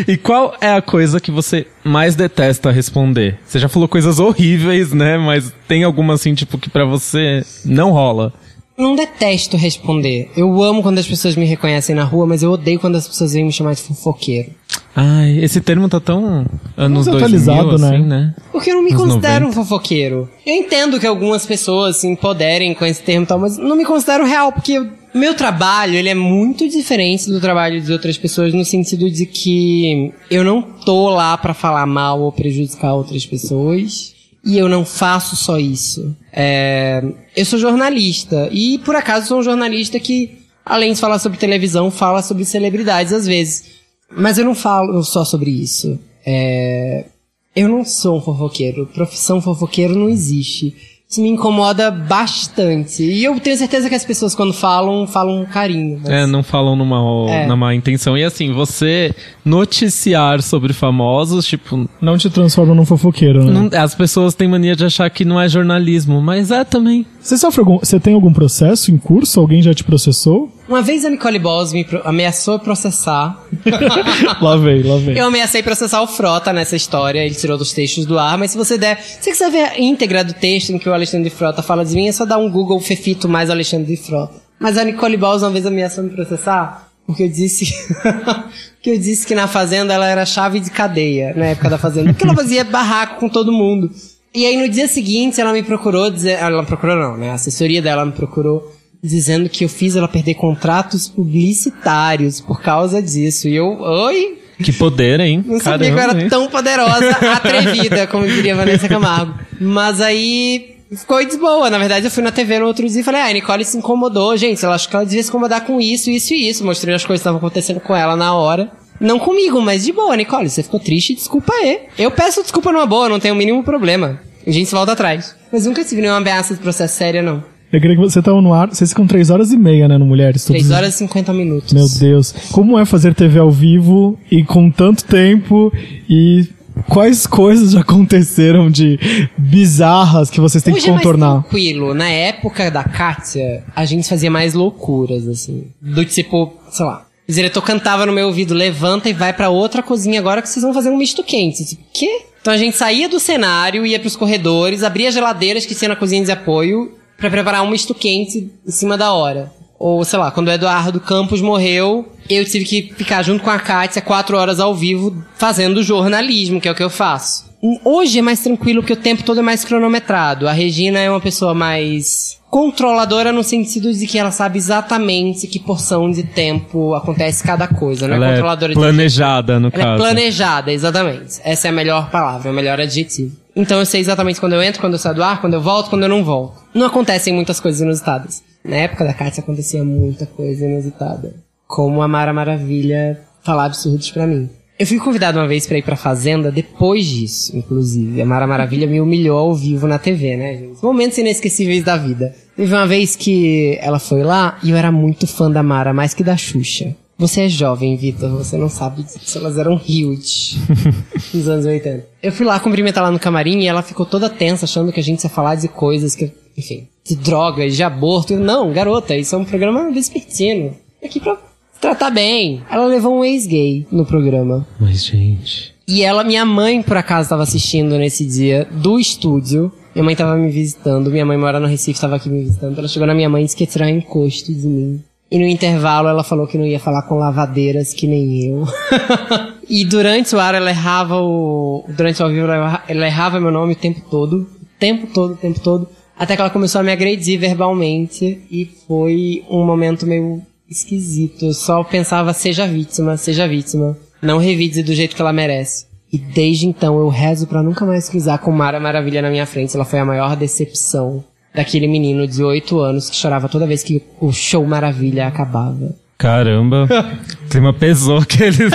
E qual é a coisa que você mais detesta responder? Você já falou coisas horríveis, né? Mas tem alguma assim, tipo, que pra você não rola. Não detesto responder. Eu amo quando as pessoas me reconhecem na rua, mas eu odeio quando as pessoas vêm me chamar de fofoqueiro. Ai, esse termo tá tão anos Mas 2000, atualizado, né? assim, né? Porque eu não me Nos considero 90. um fofoqueiro. Eu entendo que algumas pessoas se empoderem com esse termo e tal, mas não me considero real, porque o meu trabalho, ele é muito diferente do trabalho de outras pessoas no sentido de que eu não tô lá pra falar mal ou prejudicar outras pessoas. E eu não faço só isso. É, eu sou jornalista. E por acaso sou um jornalista que, além de falar sobre televisão, fala sobre celebridades às vezes. Mas eu não falo só sobre isso. É, eu não sou um fofoqueiro. Profissão fofoqueiro não existe. Isso me incomoda bastante. E eu tenho certeza que as pessoas, quando falam, falam carinho. Mas... É, não falam numa, É. na má intenção. E assim, você noticiar sobre famosos, tipo, Não te transforma num fofoqueiro, né? não- as pessoas têm mania de achar que não é jornalismo, mas é também. Você sofre algum, você tem algum processo em curso? Alguém já te processou? Uma vez a Nicole Boss me ameaçou processar. lá vem, lá vem. Eu ameacei processar o Frota nessa história, ele tirou dos textos do ar, mas se você der. Se você quiser ver a íntegra do texto em que o Alexandre de Frota fala de mim, é só dar um Google Fefito mais Alexandre de Frota. Mas a Nicole Balls uma vez ameaçou me processar, porque eu disse. que eu disse que na fazenda ela era chave de cadeia, na época da fazenda. Porque ela fazia barraco com todo mundo. E aí no dia seguinte ela me procurou dizer. Ela não procurou, não, né? A assessoria dela me procurou dizendo que eu fiz ela perder contratos publicitários por causa disso. E eu, oi? Que poder, hein? Não sabia que eu era hein? tão poderosa, atrevida, como diria Vanessa Camargo. Mas aí ficou de boa. Na verdade, eu fui na TV no outro dia e falei, ah, a Nicole se incomodou. Gente, ela acho que ela devia se incomodar com isso, isso e isso. Mostrei as coisas que estavam acontecendo com ela na hora. Não comigo, mas de boa, Nicole. Você ficou triste, desculpa aí. Eu peço desculpa numa boa, não tenho o mínimo problema. A gente se volta atrás. Mas nunca tive nenhuma ameaça de processo séria, não. Eu queria que você tava no ar. Vocês ficam três horas e meia, né, no Mulheres? todos 3 os- horas e 50 minutos. Meu Deus. Como é fazer TV ao vivo e com tanto tempo e quais coisas já aconteceram de bizarras que vocês têm Hoje que é mais contornar? tranquilo. Na época da Kátia, a gente fazia mais loucuras, assim. Do tipo, sei lá. O diretor cantava no meu ouvido, levanta e vai pra outra cozinha agora que vocês vão fazer um misto quente. Tipo, quê? Então a gente saía do cenário, ia pros corredores, abria geladeiras que tinha na cozinha de apoio pra preparar um misto quente em cima da hora. Ou, sei lá, quando o Eduardo Campos morreu, eu tive que ficar junto com a Kátia quatro horas ao vivo fazendo jornalismo, que é o que eu faço. Hoje é mais tranquilo porque o tempo todo é mais cronometrado. A Regina é uma pessoa mais controladora no sentido de que ela sabe exatamente que porção de tempo acontece cada coisa, não é Ela é controladora de planejada, no ela é caso. planejada, exatamente. Essa é a melhor palavra, o melhor adjetivo. Então eu sei exatamente quando eu entro, quando eu saio do ar, quando eu volto, quando eu não volto. Não acontecem muitas coisas inusitadas. Na época da Kátia acontecia muita coisa inusitada. Como a Mara Maravilha falar absurdos pra mim. Eu fui convidado uma vez pra ir pra Fazenda depois disso, inclusive. A Mara Maravilha me humilhou ao vivo na TV, né, gente? Momentos inesquecíveis da vida. Teve uma vez que ela foi lá e eu era muito fã da Mara, mais que da Xuxa. Você é jovem, Vitor, você não sabe disso. Elas eram huge nos anos 80. Eu fui lá cumprimentar ela no camarim e ela ficou toda tensa, achando que a gente ia falar de coisas que, enfim, de drogas, de aborto. Não, garota, isso é um programa vespertino. Aqui pra tratar bem. Ela levou um ex-gay no programa. Mas, gente. E ela, minha mãe, por acaso, estava assistindo nesse dia do estúdio. Minha mãe tava me visitando, minha mãe mora no Recife, tava aqui me visitando. Ela chegou na minha mãe e disse que ia tirar um encosto de mim. E no intervalo ela falou que não ia falar com lavadeiras que nem eu. e durante o ar ela errava o. Durante o ao vivo ela erra- ela errava meu nome o tempo todo. O tempo todo, o tempo todo. Até que ela começou a me agredir verbalmente. E foi um momento meio esquisito. Eu só pensava, seja vítima, seja vítima. Não revide do jeito que ela merece. E desde então eu rezo pra nunca mais cruzar com Mara Maravilha na minha frente. Ela foi a maior decepção daquele menino de 8 anos que chorava toda vez que o show Maravilha acabava. Caramba. o clima pesou aqueles.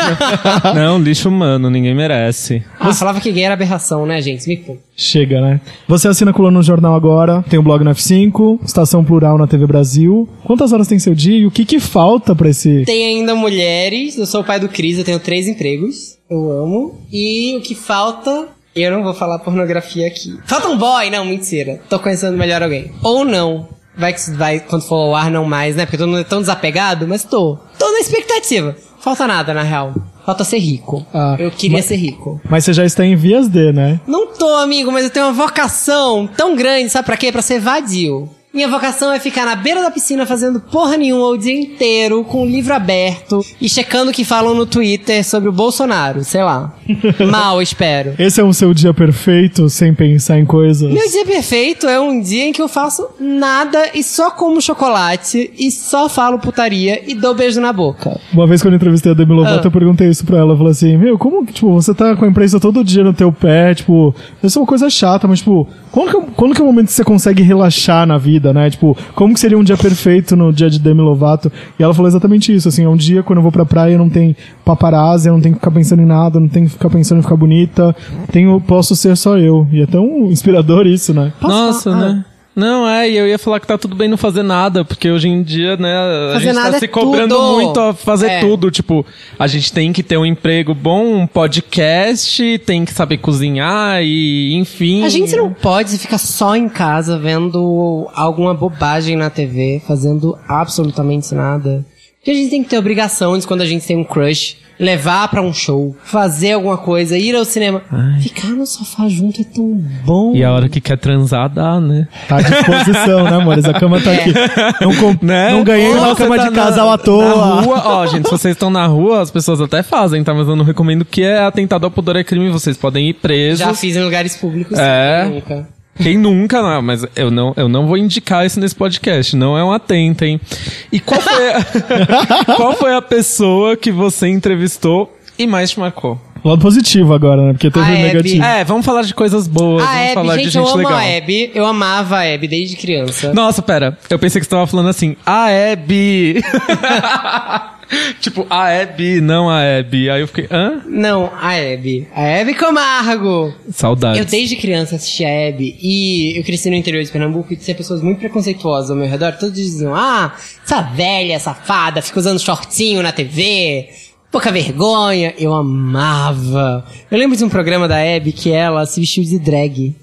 Não, lixo humano, ninguém merece. Ah, falava que gay era aberração, né, gente? Me pô. Chega, né? Você assina a coluna no jornal agora, tem o blog no F5, Estação Plural na TV Brasil. Quantas horas tem seu dia e o que que falta pra esse... Tem ainda mulheres, eu sou o pai do Cris, eu tenho três empregos. Eu amo. E o que falta. Eu não vou falar pornografia aqui. Falta um boy? Não, mentira. Tô conhecendo melhor alguém. Ou não. Vai que vai, quando for ao ar, não mais, né? Porque todo mundo é tão desapegado, mas tô. Tô na expectativa. Falta nada, na real. Falta ser rico. Ah, eu queria mas- ser rico. Mas você já está em vias de, né? Não tô, amigo, mas eu tenho uma vocação tão grande, sabe pra quê? Pra ser vadio. Minha vocação é ficar na beira da piscina fazendo porra nenhuma o dia inteiro, com o livro aberto e checando o que falam no Twitter sobre o Bolsonaro, sei lá. Mal, espero. Esse é o seu dia perfeito, sem pensar em coisas. Meu dia perfeito é um dia em que eu faço nada e só como chocolate e só falo putaria e dou beijo na boca. Uma vez quando eu entrevistei a Demi Lovato, Ah. eu perguntei isso pra ela. Eu falei assim, meu, como que, tipo, você tá com a imprensa todo dia no teu pé, tipo, isso é uma coisa chata, mas, tipo, quando que, é- quando que é o momento que você consegue relaxar na vida, né? Tipo, como que seria um dia perfeito no dia de Demi Lovato? E ela falou exatamente isso, assim, é um dia quando eu vou pra praia, não tem paparazzi, eu não tenho que ficar pensando em nada, não tenho que ficar pensando em ficar bonita, tenho, posso ser só eu. E é tão inspirador isso, né? Nossa, né? Não, é, e eu ia falar que tá tudo bem não fazer nada, porque hoje em dia, né, a Fazer gente nada tá é se cobrando tudo. muito a fazer É. tudo. Tipo, a gente tem que ter um emprego bom, um podcast, tem que saber cozinhar e, enfim. A gente não pode ficar só em casa vendo alguma bobagem na TV, fazendo absolutamente nada. Porque a gente tem que ter obrigações quando a gente tem um crush, levar pra um show, fazer alguma coisa, ir ao cinema. Ficar no sofá junto é tão bom. E a hora que quer transar, dá, né? Tá à disposição, né, amores? A cama tá aqui. Não, com- Né? não ganhei uma cama tá de na- casal à Na toa. rua, ó, gente, se vocês estão na rua, as pessoas até fazem, tá? Mas eu não recomendo que é atentado ao pudor é crime, vocês podem ir presos. Já fiz em lugares públicos. É. sim, Nunca. Quem nunca, não, mas eu não, eu não vou indicar isso nesse podcast, não é um atento, hein? E qual foi a, qual foi a pessoa que você entrevistou e mais te marcou? Lado positivo agora, né? Porque teve A o Abby. negativo. É, vamos falar de coisas boas, A vamos Abby, falar gente, de eu gente amo legal. a Abby. Eu amava a Abby desde criança. Nossa, pera, eu pensei que você tava falando assim, a Abby. tipo, a Abby, não a Abby. Aí eu fiquei, hã? Não, a Abby. A Abby Camargo. Saudades. Eu desde criança assisti a Abby e eu cresci no interior de Pernambuco e tinha pessoas muito preconceituosas ao meu redor. Todos diziam, ah, essa velha safada, fica usando shortinho na TV. Pouca vergonha. Eu amava. Eu lembro de um programa da Abby que ela se vestiu de drag.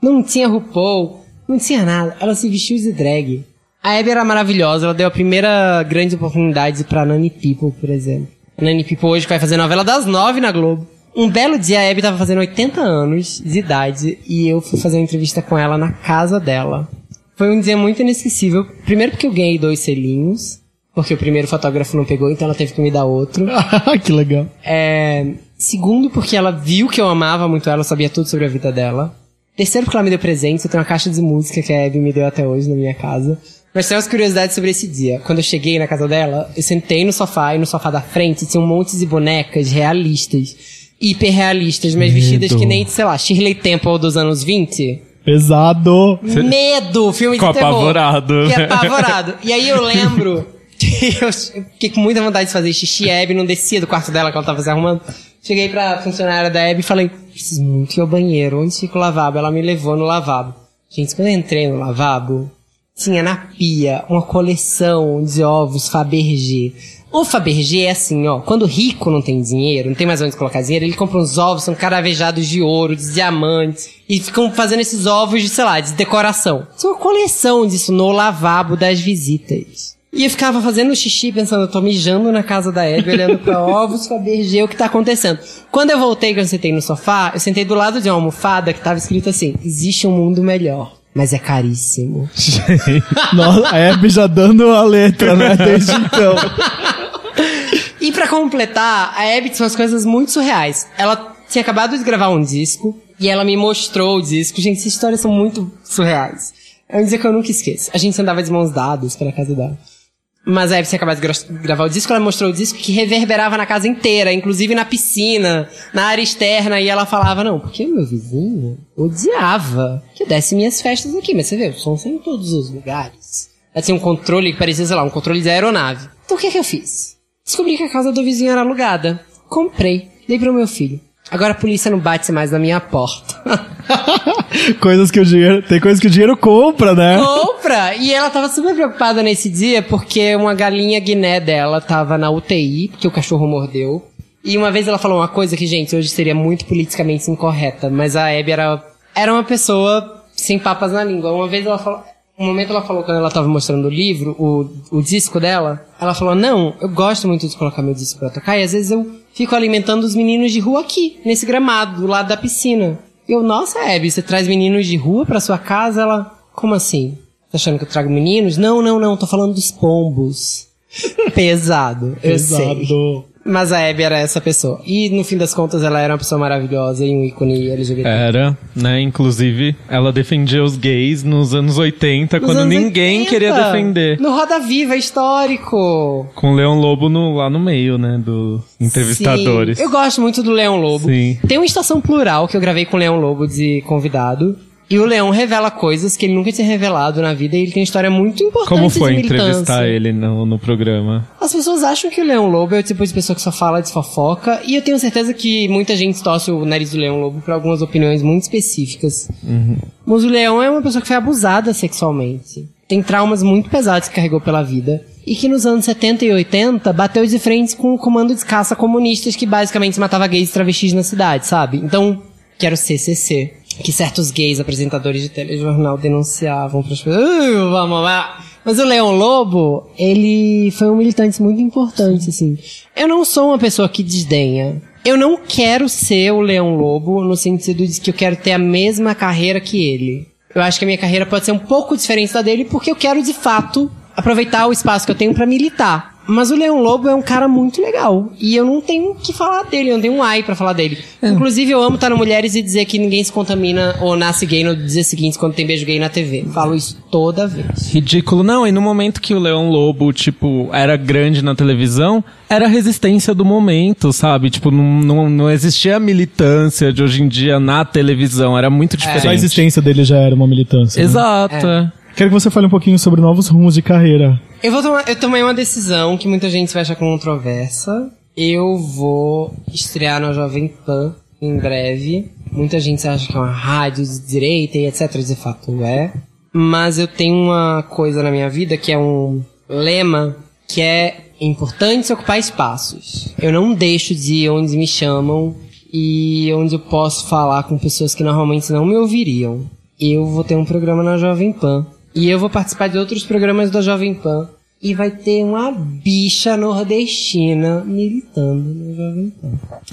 Não tinha RuPaul, não tinha nada. Ela se vestiu de drag. A Abby era maravilhosa, ela deu a primeira grande oportunidade pra Nani People, por exemplo. A Nani People hoje vai fazer novela das nove na Globo. Um belo dia a Abby tava fazendo 80 anos de idade e eu fui fazer uma entrevista com ela na casa dela. Foi um dia muito inesquecível. Primeiro porque eu ganhei dois selinhos, porque o primeiro fotógrafo não pegou, então ela teve que me dar outro. que legal. É, segundo, porque ela viu que eu amava muito ela, sabia tudo sobre a vida dela. Terceiro, porque ela me deu presente. Eu tenho uma caixa de música que a Abby me deu até hoje na minha casa. Mas tem umas curiosidades sobre esse dia. Quando eu cheguei na casa dela, eu sentei no sofá e no sofá da frente tinha um monte de bonecas realistas. Hiperrealistas, mas vestidas que nem, sei lá, Shirley Temple dos anos 20. Pesado. Medo! Filme de Ficou terror. apavorado. Fiquei apavorado. E aí eu lembro que eu fiquei com muita vontade de fazer xixi. A Abby não descia do quarto dela que ela tava se arrumando. Cheguei pra funcionária da Abby e falei, preciso muito ir ao banheiro. Onde fica o lavabo? Ela me levou no lavabo. Gente, quando eu entrei no lavabo, tinha na pia uma coleção de ovos Fabergé. O Fabergé é assim, ó. Quando o rico não tem dinheiro, não tem mais onde colocar dinheiro, ele compra uns ovos, são caravejados de ouro, de diamantes. E ficam fazendo esses ovos de, sei lá, de decoração. Tinha uma coleção disso no lavabo das visitas. E eu ficava fazendo xixi, pensando, eu tô mijando na casa da Abby, olhando pra ovos Fabergé, o que tá acontecendo. Quando eu voltei, que eu sentei no sofá, eu sentei do lado de uma almofada que tava escrito assim, existe um mundo melhor, mas é caríssimo. Nossa, a Abby já dando a letra, né? Desde então. E pra completar, a Abby tinha umas coisas muito surreais. Ela tinha acabado de gravar um disco e ela me mostrou o disco. Gente, essas histórias são muito surreais. É um dia que eu nunca esqueço. A gente andava de mãos dadas pra casa dela. Mas a Abby tinha acabado de gra- gravar o disco, ela mostrou o disco que reverberava na casa inteira, inclusive na piscina, na área externa, e ela falava, não, porque meu vizinho odiava que eu desse minhas festas aqui, mas você vê, o som saiu em todos os lugares. Ela tinha um controle que parecia, sei lá, um controle de aeronave. Então o que é que eu fiz? Descobri que a casa do vizinho era alugada. Comprei, dei pro meu filho. Agora a polícia não bate mais na minha porta. coisas que o dinheiro. Tem coisas que o dinheiro compra, né? Compra! E ela tava super preocupada nesse dia porque uma galinha guiné dela tava na UTI, porque o cachorro mordeu. E uma vez ela falou uma coisa que, gente, hoje seria muito politicamente incorreta, mas a Abby era, era uma pessoa sem papas na língua. Uma vez ela falou. Um momento ela falou, quando ela tava mostrando o livro, o, o disco dela, ela falou, não, eu gosto muito de colocar meu disco pra tocar, e às vezes eu fico alimentando os meninos de rua aqui, nesse gramado, do lado da piscina. Eu, nossa, Abby, você traz meninos de rua pra sua casa? Ela, como assim? Tá achando que eu trago meninos? Não, não, não, tô falando dos pombos. Pesado, eu sei. Mas a Abby era essa pessoa. E no fim das contas ela era uma pessoa maravilhosa e um ícone LGBT. Era, né? Inclusive, ela defendia os gays nos anos 80, Nos quando anos ninguém 80, queria defender. No Roda Viva histórico. Com o Leão Lobo no- lá no meio, né? Dos entrevistadores. Sim. Eu gosto muito do Leão Lobo. Sim. Tem uma estação plural que eu gravei com o Leão Lobo de convidado. E o Leão revela coisas que ele nunca tinha revelado na vida e ele tem uma história muito importante Como foi entrevistar ele no, no programa? As pessoas acham que o Leão Lobo é o tipo de pessoa que só fala de fofoca, e eu tenho certeza que muita gente torce o nariz do Leão Lobo por algumas opiniões muito específicas. Mas o Leão é uma pessoa que foi abusada sexualmente. Tem traumas muito pesados que carregou pela vida. E que nos anos 70 e 80 bateu de frente com o comando de caça comunistas que basicamente matava gays e travestis na cidade, sabe? Então, quero CCC. Que certos gays apresentadores de telejornal denunciavam para as pessoas. "Uh, vamos lá. Mas o Leão Lobo, ele foi um militante muito importante, assim. Eu não sou uma pessoa que desdenha. Eu não quero ser o Leão Lobo no sentido de que eu quero ter a mesma carreira que ele. Eu acho que a minha carreira pode ser um pouco diferente da dele porque eu quero, de fato, aproveitar o espaço que eu tenho pra militar. Mas o Leão Lobo é um cara muito legal. E eu não tenho o que falar dele, eu não tenho um ai pra falar dele. Inclusive, eu amo estar no Mulheres e dizer que ninguém se contamina ou nasce gay no dia seguinte quando tem beijo gay na TV. Falo isso toda vez. Ridículo. Não, e no momento que o Leão Lobo, tipo, era grande na televisão, era a resistência do momento, sabe? Tipo, não, não, não existia a militância de hoje em dia na televisão. Era muito diferente. Só a existência dele já era uma militância. né? Exato. é. Quero que você fale um pouquinho sobre novos rumos de carreira. Eu vou tomar, eu tomei uma decisão que muita gente vai achar controversa. Eu vou estrear na Jovem Pan em breve. Muita gente acha que é uma rádio de direita e etc. De fato é. Mas eu tenho uma coisa na minha vida que é um lema que é importante ocupar espaços. Eu não deixo de ir onde me chamam e onde eu posso falar com pessoas que normalmente não me ouviriam. Eu vou ter um programa na Jovem Pan. E eu vou participar de outros programas da Jovem Pan. E vai ter uma bicha nordestina militando na Jovem Pan.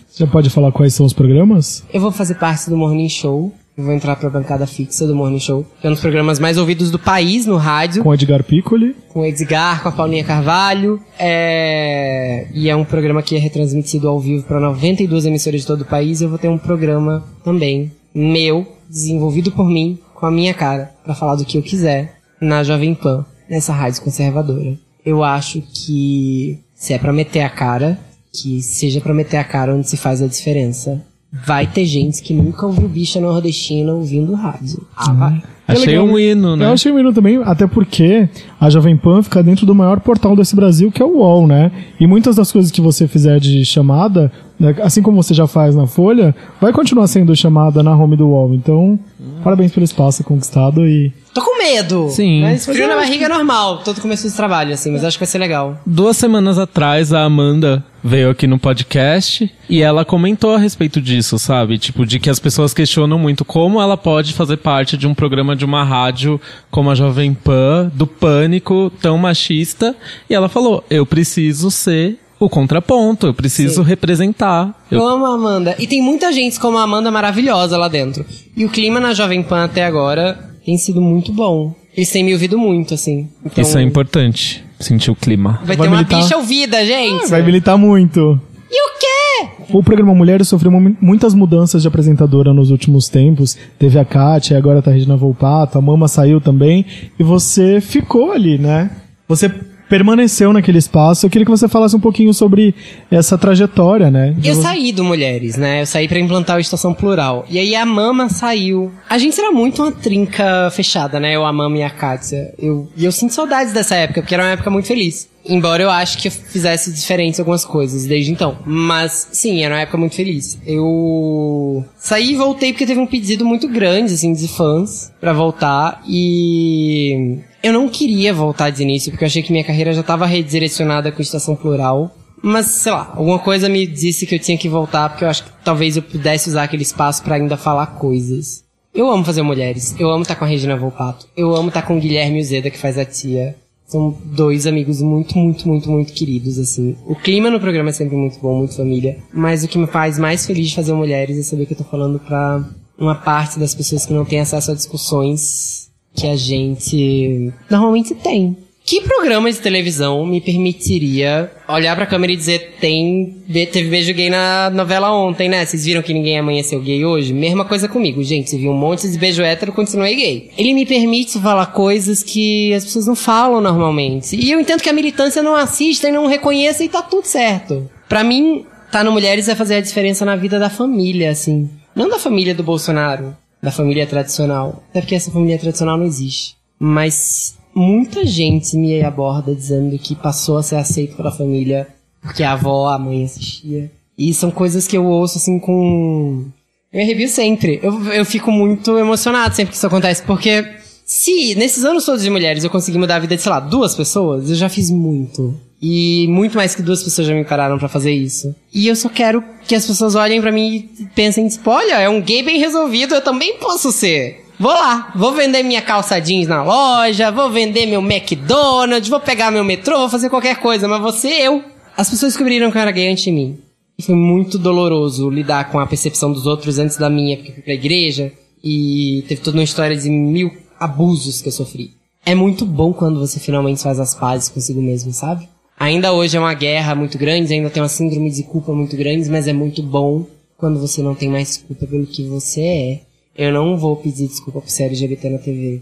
Você já pode falar quais são os programas? Eu vou fazer parte do Morning Show. Eu vou entrar pra bancada fixa do Morning Show. Que é um dos programas mais ouvidos do país no rádio. Com Edgar Piccoli. Com o Edgar, com a Paulinha Carvalho. É... E é um programa que é retransmitido ao vivo para 92 emissoras de todo o país. Eu vou ter um programa também, meu, desenvolvido por mim, com a minha cara, pra falar do que eu quiser, na Jovem Pan, nessa rádio conservadora. Eu acho que se é pra meter a cara, que seja pra meter a cara onde se faz a diferença. Vai ter gente que nunca ouviu bicha nordestina ouvindo rádio. Ah, vai. Achei legal. um hino, né? Eu achei um hino também, até porque a Jovem Pan fica dentro do maior portal desse Brasil, que é o UOL, né? E muitas das coisas que você fizer de chamada, né, assim como você já faz na Folha, vai continuar sendo chamada na home do UOL. Então, parabéns pelo espaço conquistado e Tô com medo. Sim. Mas frio na barriga é normal, todo começo de trabalho, assim, mas acho que vai ser legal. Duas semanas atrás, a Amanda veio aqui no podcast e ela comentou a respeito disso, sabe? Tipo, de que as pessoas questionam muito como ela pode fazer parte de um programa de uma rádio como a Jovem Pan, do pânico, tão machista. E ela falou: eu preciso ser o contraponto, eu preciso Sim. representar. Eu- amo a Amanda. E tem muita gente como a Amanda maravilhosa lá dentro. E o clima na Jovem Pan até agora tem sido muito bom. Eles têm me ouvido muito, assim. Então, Isso é importante, sentir o clima. Vai, Vai ter uma militar. bicha ouvida, gente. vai militar muito. E o quê? O programa Mulheres sofreu mu- muitas mudanças de apresentadora nos últimos tempos. Teve a Kátia, agora tá a Regina Volpato, a Mama saiu também. E você ficou ali, né? Você permaneceu naquele espaço. Eu queria que você falasse um pouquinho sobre essa trajetória, né? Eu saí do Mulheres, né? Eu saí pra implantar o Estação Plural. E aí a Mama saiu. A gente era muito uma trinca fechada, né? Eu, a Mama e a Kátia. Eu, e eu sinto saudades dessa época, porque era uma época muito feliz. Embora eu acho que eu fizesse diferente algumas coisas desde então. Mas, sim, era uma época muito feliz. Eu saí e voltei porque teve um pedido muito grande, assim, de fãs pra voltar. E eu não queria voltar de início, porque eu achei que minha carreira já tava redirecionada com Estação Plural. Mas, sei lá, alguma coisa me disse que eu tinha que voltar, porque eu acho que talvez eu pudesse usar aquele espaço pra ainda falar coisas. Eu amo fazer mulheres. Eu amo estar com a Regina Volpato. Eu amo estar com o Guilherme Uzeda, que faz a tia. São dois amigos muito, muito, muito, muito queridos, assim. O clima no programa é sempre muito bom, muito família. Mas o que me faz mais feliz de fazer mulheres é saber que eu tô falando pra uma parte das pessoas que não têm acesso a discussões que a gente normalmente tem. Que programa de televisão me permitiria olhar pra câmera e dizer tem teve beijo gay na novela ontem, né? Vocês viram que ninguém amanheceu gay hoje? Mesma coisa comigo, gente. Viu um monte de beijo hétero, continuei gay. Ele me permite falar coisas que as pessoas não falam normalmente. E eu entendo que a militância não assista e não reconheça e tá tudo certo. Pra mim, tá no Mulheres vai fazer a diferença na vida da família, assim. Não da família do Bolsonaro, da família tradicional. Até porque essa família tradicional não existe. Mas muita gente me aborda dizendo que passou a ser aceito pela família porque a avó, a mãe assistia. E são coisas que eu ouço assim com. Eu me arrepio sempre. Eu, eu fico muito emocionado sempre que isso acontece, porque se nesses anos todos de mulheres eu consegui mudar a vida de, sei lá, duas pessoas, eu já fiz muito. E muito mais que duas pessoas já me pararam para fazer isso. E eu só quero que as pessoas olhem para mim e pensem, tipo, olha, é um gay bem resolvido, eu também posso ser. Vou lá, vou vender minha calça jeans na loja, vou vender meu McDonald's, vou pegar meu metrô, vou fazer qualquer coisa, mas você eu. As pessoas descobriram que eu era gay antes de mim. E foi muito doloroso lidar com a percepção dos outros antes da minha, porque fui pra igreja e teve toda uma história de mil abusos que eu sofri. É muito bom quando você finalmente faz as pazes consigo mesmo, sabe? Ainda hoje é uma guerra muito grande, ainda tem uma síndrome de culpa muito grande, mas é muito bom quando você não tem mais culpa pelo que você é eu não vou pedir desculpa por ser LGBT na TV.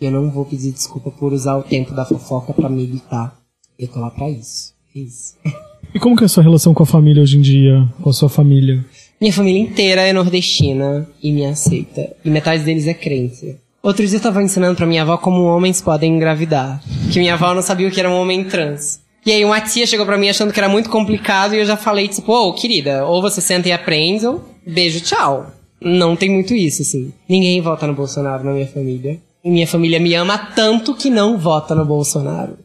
Eu não vou pedir desculpa por usar o tempo da fofoca para militar. Eu tô lá pra isso. É isso. E como que é a sua relação com a família hoje em dia? Com a sua família? Minha família inteira é nordestina e me aceita. E metade deles é crente. Outro dia eu tava ensinando pra minha avó como homens podem engravidar. Que minha avó não sabia o que era um homem trans. E aí uma tia chegou pra mim achando que era muito complicado e eu já falei, tipo, ô, oh, querida, ou você senta e aprende, ou beijo, tchau. Não tem muito isso, assim. Ninguém vota no Bolsonaro na minha família. E minha família me ama tanto que não vota no Bolsonaro.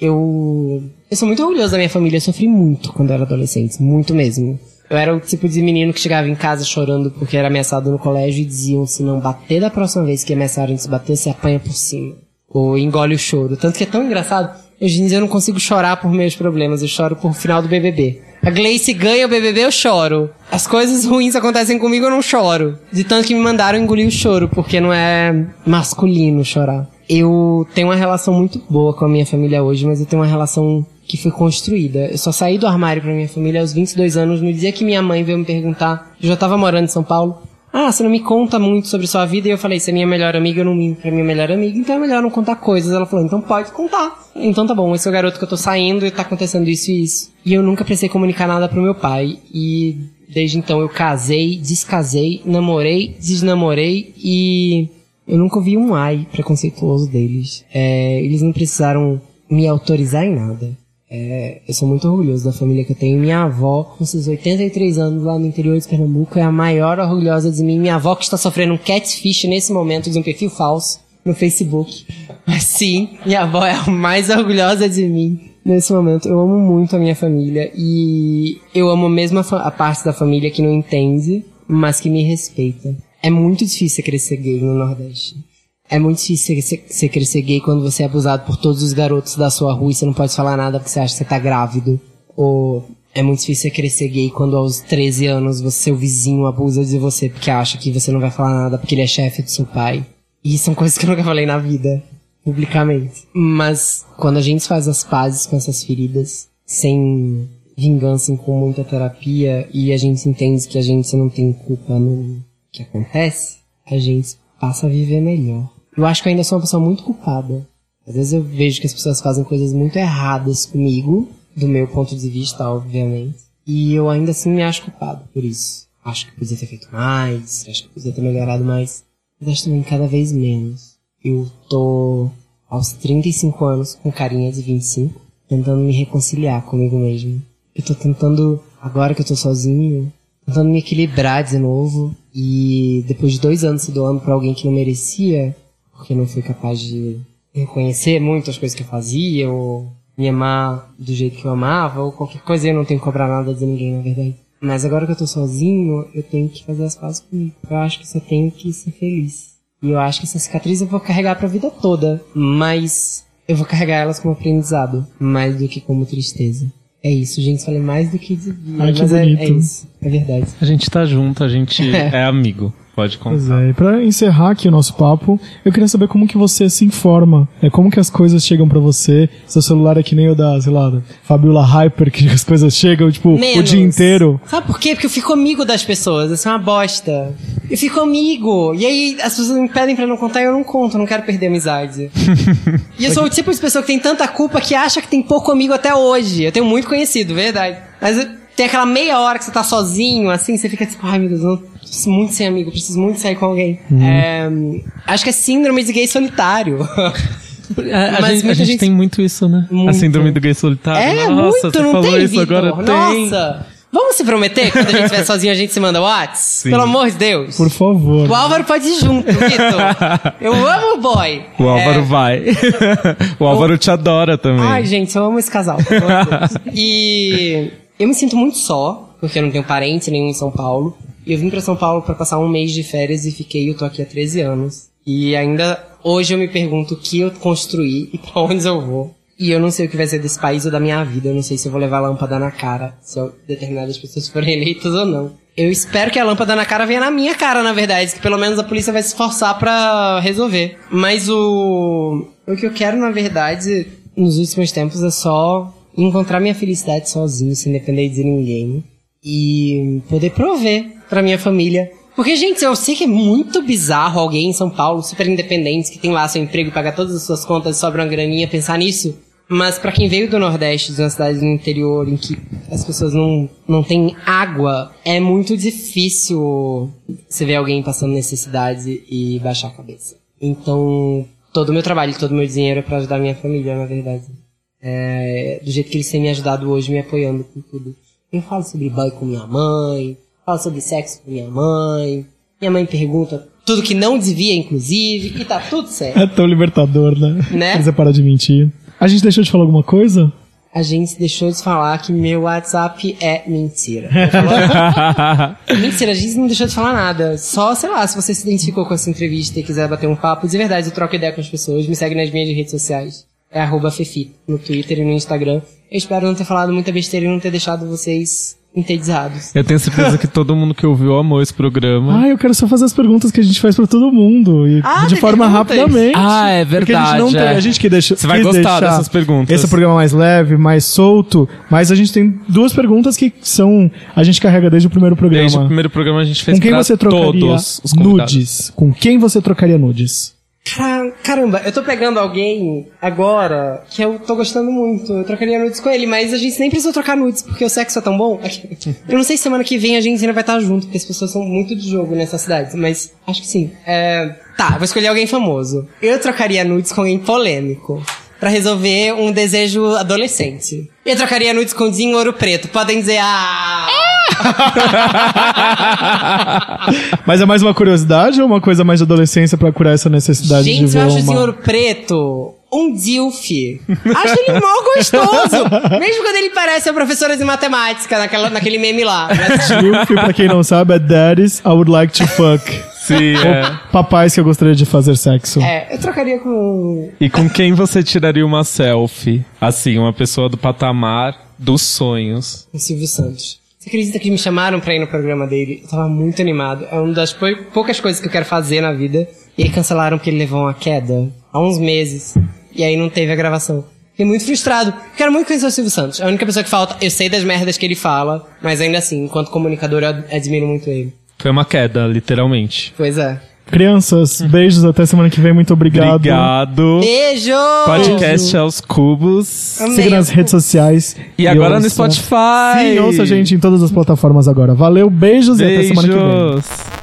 Eu. Eu sou muito orgulhoso da minha família. Eu sofri muito quando eu era adolescente. Muito mesmo. Eu era o tipo de menino que chegava em casa chorando porque era ameaçado no colégio e diziam: se não bater da próxima vez que ameaçaram de se bater, você apanha por cima. Ou engole o choro. Tanto que é tão engraçado. Hoje em dia eu não consigo chorar por meus problemas. Eu choro por final do BBB. A Gleice ganha o BBB, eu choro. As coisas ruins acontecem comigo, eu não choro. De tanto que me mandaram engolir o choro, porque não é masculino chorar. Eu tenho uma relação muito boa com a minha família hoje, mas eu tenho uma relação que foi construída. Eu só saí do armário pra minha família aos 22 anos, no dia que minha mãe veio me perguntar. Eu já tava morando em São Paulo. Ah, você não me conta muito sobre sua vida. E eu falei, você é minha melhor amiga, eu não minto pra minha melhor amiga, então é melhor não contar coisas. Ela falou, então pode contar. Então tá bom, esse é o garoto que eu tô saindo e tá acontecendo isso e isso. E eu nunca precisei comunicar nada pro meu pai. E desde então eu casei, descasei, namorei, desnamorei e eu nunca ouvi um ai preconceituoso deles. É, eles não precisaram me autorizar em nada. É, eu sou muito orgulhoso da família que eu tenho. Minha avó, com seus 83 anos lá no interior de Pernambuco, é a maior orgulhosa de mim. Minha avó que está sofrendo um catfish nesse momento de um perfil falso no Facebook. Mas sim, minha avó é a mais orgulhosa de mim nesse momento. Eu amo muito a minha família e eu amo mesmo a, a parte da família que não entende, mas que me respeita. É muito difícil crescer gay no Nordeste. É muito difícil você crescer gay quando você é abusado por todos os garotos da sua rua e você não pode falar nada porque você acha que você tá grávido. Ou é muito difícil você crescer gay quando aos 13 anos você, seu vizinho abusa de você porque acha que você não vai falar nada porque ele é chefe do seu pai. E são coisas que eu nunca falei na vida, publicamente. Mas quando a gente faz as pazes com essas feridas, sem vingança, com muita terapia, e a gente entende que a gente não tem culpa no que acontece, a gente passa a viver melhor. Eu acho que eu ainda sou uma pessoa muito culpada. Às vezes eu vejo que as pessoas fazem coisas muito erradas comigo, do meu ponto de vista, obviamente. E eu ainda assim me acho culpado por isso. Acho que podia ter feito mais, acho que podia ter melhorado mais. Mas acho também cada vez menos. Eu tô aos 35 anos com carinha de 25, tentando me reconciliar comigo mesmo. Eu tô tentando, agora que eu tô sozinho, tentando me equilibrar de novo. E depois de dois anos se doando para alguém que não merecia, porque não fui capaz de reconhecer muito as coisas que eu fazia, ou me amar do jeito que eu amava, ou qualquer coisa, eu não tenho que cobrar nada de ninguém, na verdade. Mas agora que eu tô sozinho, eu tenho que fazer as pazes comigo. Eu acho que só tenho que ser feliz. E eu acho que essa cicatriz eu vou carregar pra vida toda. Mas eu vou carregar elas como aprendizado, mais do que como tristeza. É isso, gente. Falei mais do que devia. Ai, que mas é, bonito. é isso. É verdade. A gente tá junto, a gente é amigo. Pode Pois contar. é, e pra encerrar aqui o nosso papo, eu queria saber como que você se informa, é como que as coisas chegam pra você. Seu celular é que nem o da, sei lá, da Fabiola Hyper, que as coisas chegam, tipo, o Menos. dia inteiro. Sabe por quê? Porque eu fico amigo das pessoas. Isso é uma bosta. Eu fico amigo. E aí as pessoas me pedem pra não contar e eu não conto. Eu não quero perder a amizade. e eu sou o tipo de pessoa que tem tanta culpa que acha que tem pouco amigo até hoje. Eu tenho muito conhecido, verdade. Mas eu- tem aquela meia hora que você tá sozinho, assim, você fica tipo, ai meu Deus, eu não preciso muito ser amigo, preciso muito sair com alguém. É, acho que é síndrome de gay solitário. A, a Mas gente, a gente tem muito isso, né? A Muito. síndrome do gay solitário. É, Nossa, muito, você não falou tem, isso Vitor? agora? Tem. Nossa! Vamos se prometer que quando a gente estiver sozinho a gente se manda Whats? Pelo amor de Deus. Por favor. O Álvaro pode ir junto, Vitor. Eu amo o boy. O Álvaro É, vai. o Álvaro te adora também. Ai, gente, eu amo esse casal. e eu me sinto muito só, porque eu não tenho parente nenhum em São Paulo. E eu vim pra São Paulo pra passar um mês de férias e fiquei, eu tô aqui há 13 anos. E ainda hoje eu me pergunto o que eu construí e pra onde eu vou. E eu não sei o que vai ser desse país ou da minha vida. Eu não sei se eu vou levar a lâmpada na cara, se determinadas pessoas forem eleitas ou não. Eu espero que a lâmpada na cara venha na minha cara, na verdade, que pelo menos a polícia vai se esforçar pra resolver. Mas o o que eu quero, na verdade, nos últimos tempos é só encontrar minha felicidade sozinho, sem depender de ninguém e poder prover pra minha família. Porque, gente, eu sei que é muito bizarro alguém em São Paulo, super independente, que tem lá seu emprego paga todas as suas contas, sobra uma graninha, pensar nisso. Mas pra quem veio do Nordeste, de uma cidade no interior, em que as pessoas não, não têm água, é muito difícil você ver alguém passando necessidade e baixar a cabeça. Então, todo o meu trabalho, todo o meu dinheiro é pra ajudar minha família, na verdade. É, do jeito que eles têm me ajudado hoje, me apoiando com tudo. Eu falo sobre boy com minha mãe, falo sobre sexo com minha mãe. Minha mãe pergunta tudo que não devia, inclusive, e tá tudo certo. É tão libertador, né? Né? Você para de mentir. A gente deixou de falar alguma coisa? A gente deixou de falar que meu WhatsApp é mentira. Mentira, a gente não deixou de falar nada. Só, sei lá, se você se identificou com essa entrevista e quiser bater um papo, de verdade, eu troco ideia com as pessoas. Me segue nas minhas redes sociais. É arroba Fefito, no Twitter e no Instagram. Eu espero não ter falado muita besteira e não ter deixado vocês entediados. Eu tenho certeza que todo mundo que ouviu amou esse programa. Ah, eu quero só fazer as perguntas que a gente faz pra todo mundo. E Ah, de forma perguntas? rapidamente. Ah, é Porque a gente não verdade, tem, é. a gente que deixa, Você vai gostar dessas perguntas. Esse é um programa mais leve, mais solto, mas a gente tem duas perguntas que são a gente carrega desde o primeiro programa. Desde o primeiro programa a gente fez Com quem pra você trocaria todos os convidados. nudes? Com quem você trocaria nudes? Cara- Caramba, eu tô pegando alguém agora que eu tô gostando muito. Eu trocaria nudes com ele, mas a gente nem precisou trocar nudes, porque o sexo é tão bom. Eu não sei se semana que vem a gente ainda vai estar junto, porque as pessoas são muito de jogo nessa cidade, mas acho que sim. É... Tá, vou escolher alguém famoso. Eu trocaria nudes com alguém polêmico. Pra resolver um desejo adolescente. Eu trocaria nudes com Dinho Ouro Preto. Podem dizer, ah! Mas é mais uma curiosidade ou uma coisa mais de adolescência pra curar essa necessidade de Gente, ver eu acho o uma... senhor preto um dilf. Acho ele mó gostoso. Mesmo quando ele parece a professora de matemática naquela, naquele meme lá. Mas, Dilf, pra quem não sabe, é Daddies I Would Like to Fuck. Sim, é. Papais que eu gostaria de fazer sexo. é, eu trocaria com... E com quem você tiraria uma selfie? Assim, uma pessoa do patamar dos sonhos. o Silvio Santos. Você acredita que me chamaram pra ir no programa dele? Eu tava muito animado. É uma das pou- poucas coisas que eu quero fazer na vida. E aí cancelaram porque ele levou uma queda há uns meses. E aí não teve a gravação. Fiquei muito frustrado. Quero muito conhecer o Silvio Santos. É a única pessoa que falta. Eu sei das merdas que ele fala, mas ainda assim, enquanto comunicador, eu ad- admiro muito ele. Foi uma queda, literalmente. Pois é. Crianças, beijos, até semana que vem, muito obrigado. Obrigado. Beijo! Podcast aos cubos. Amei. Siga nas redes sociais. E agora no ouça- Spotify. Sim, ouça a gente em todas as plataformas agora. Valeu, beijos, e até semana que vem. Beijos.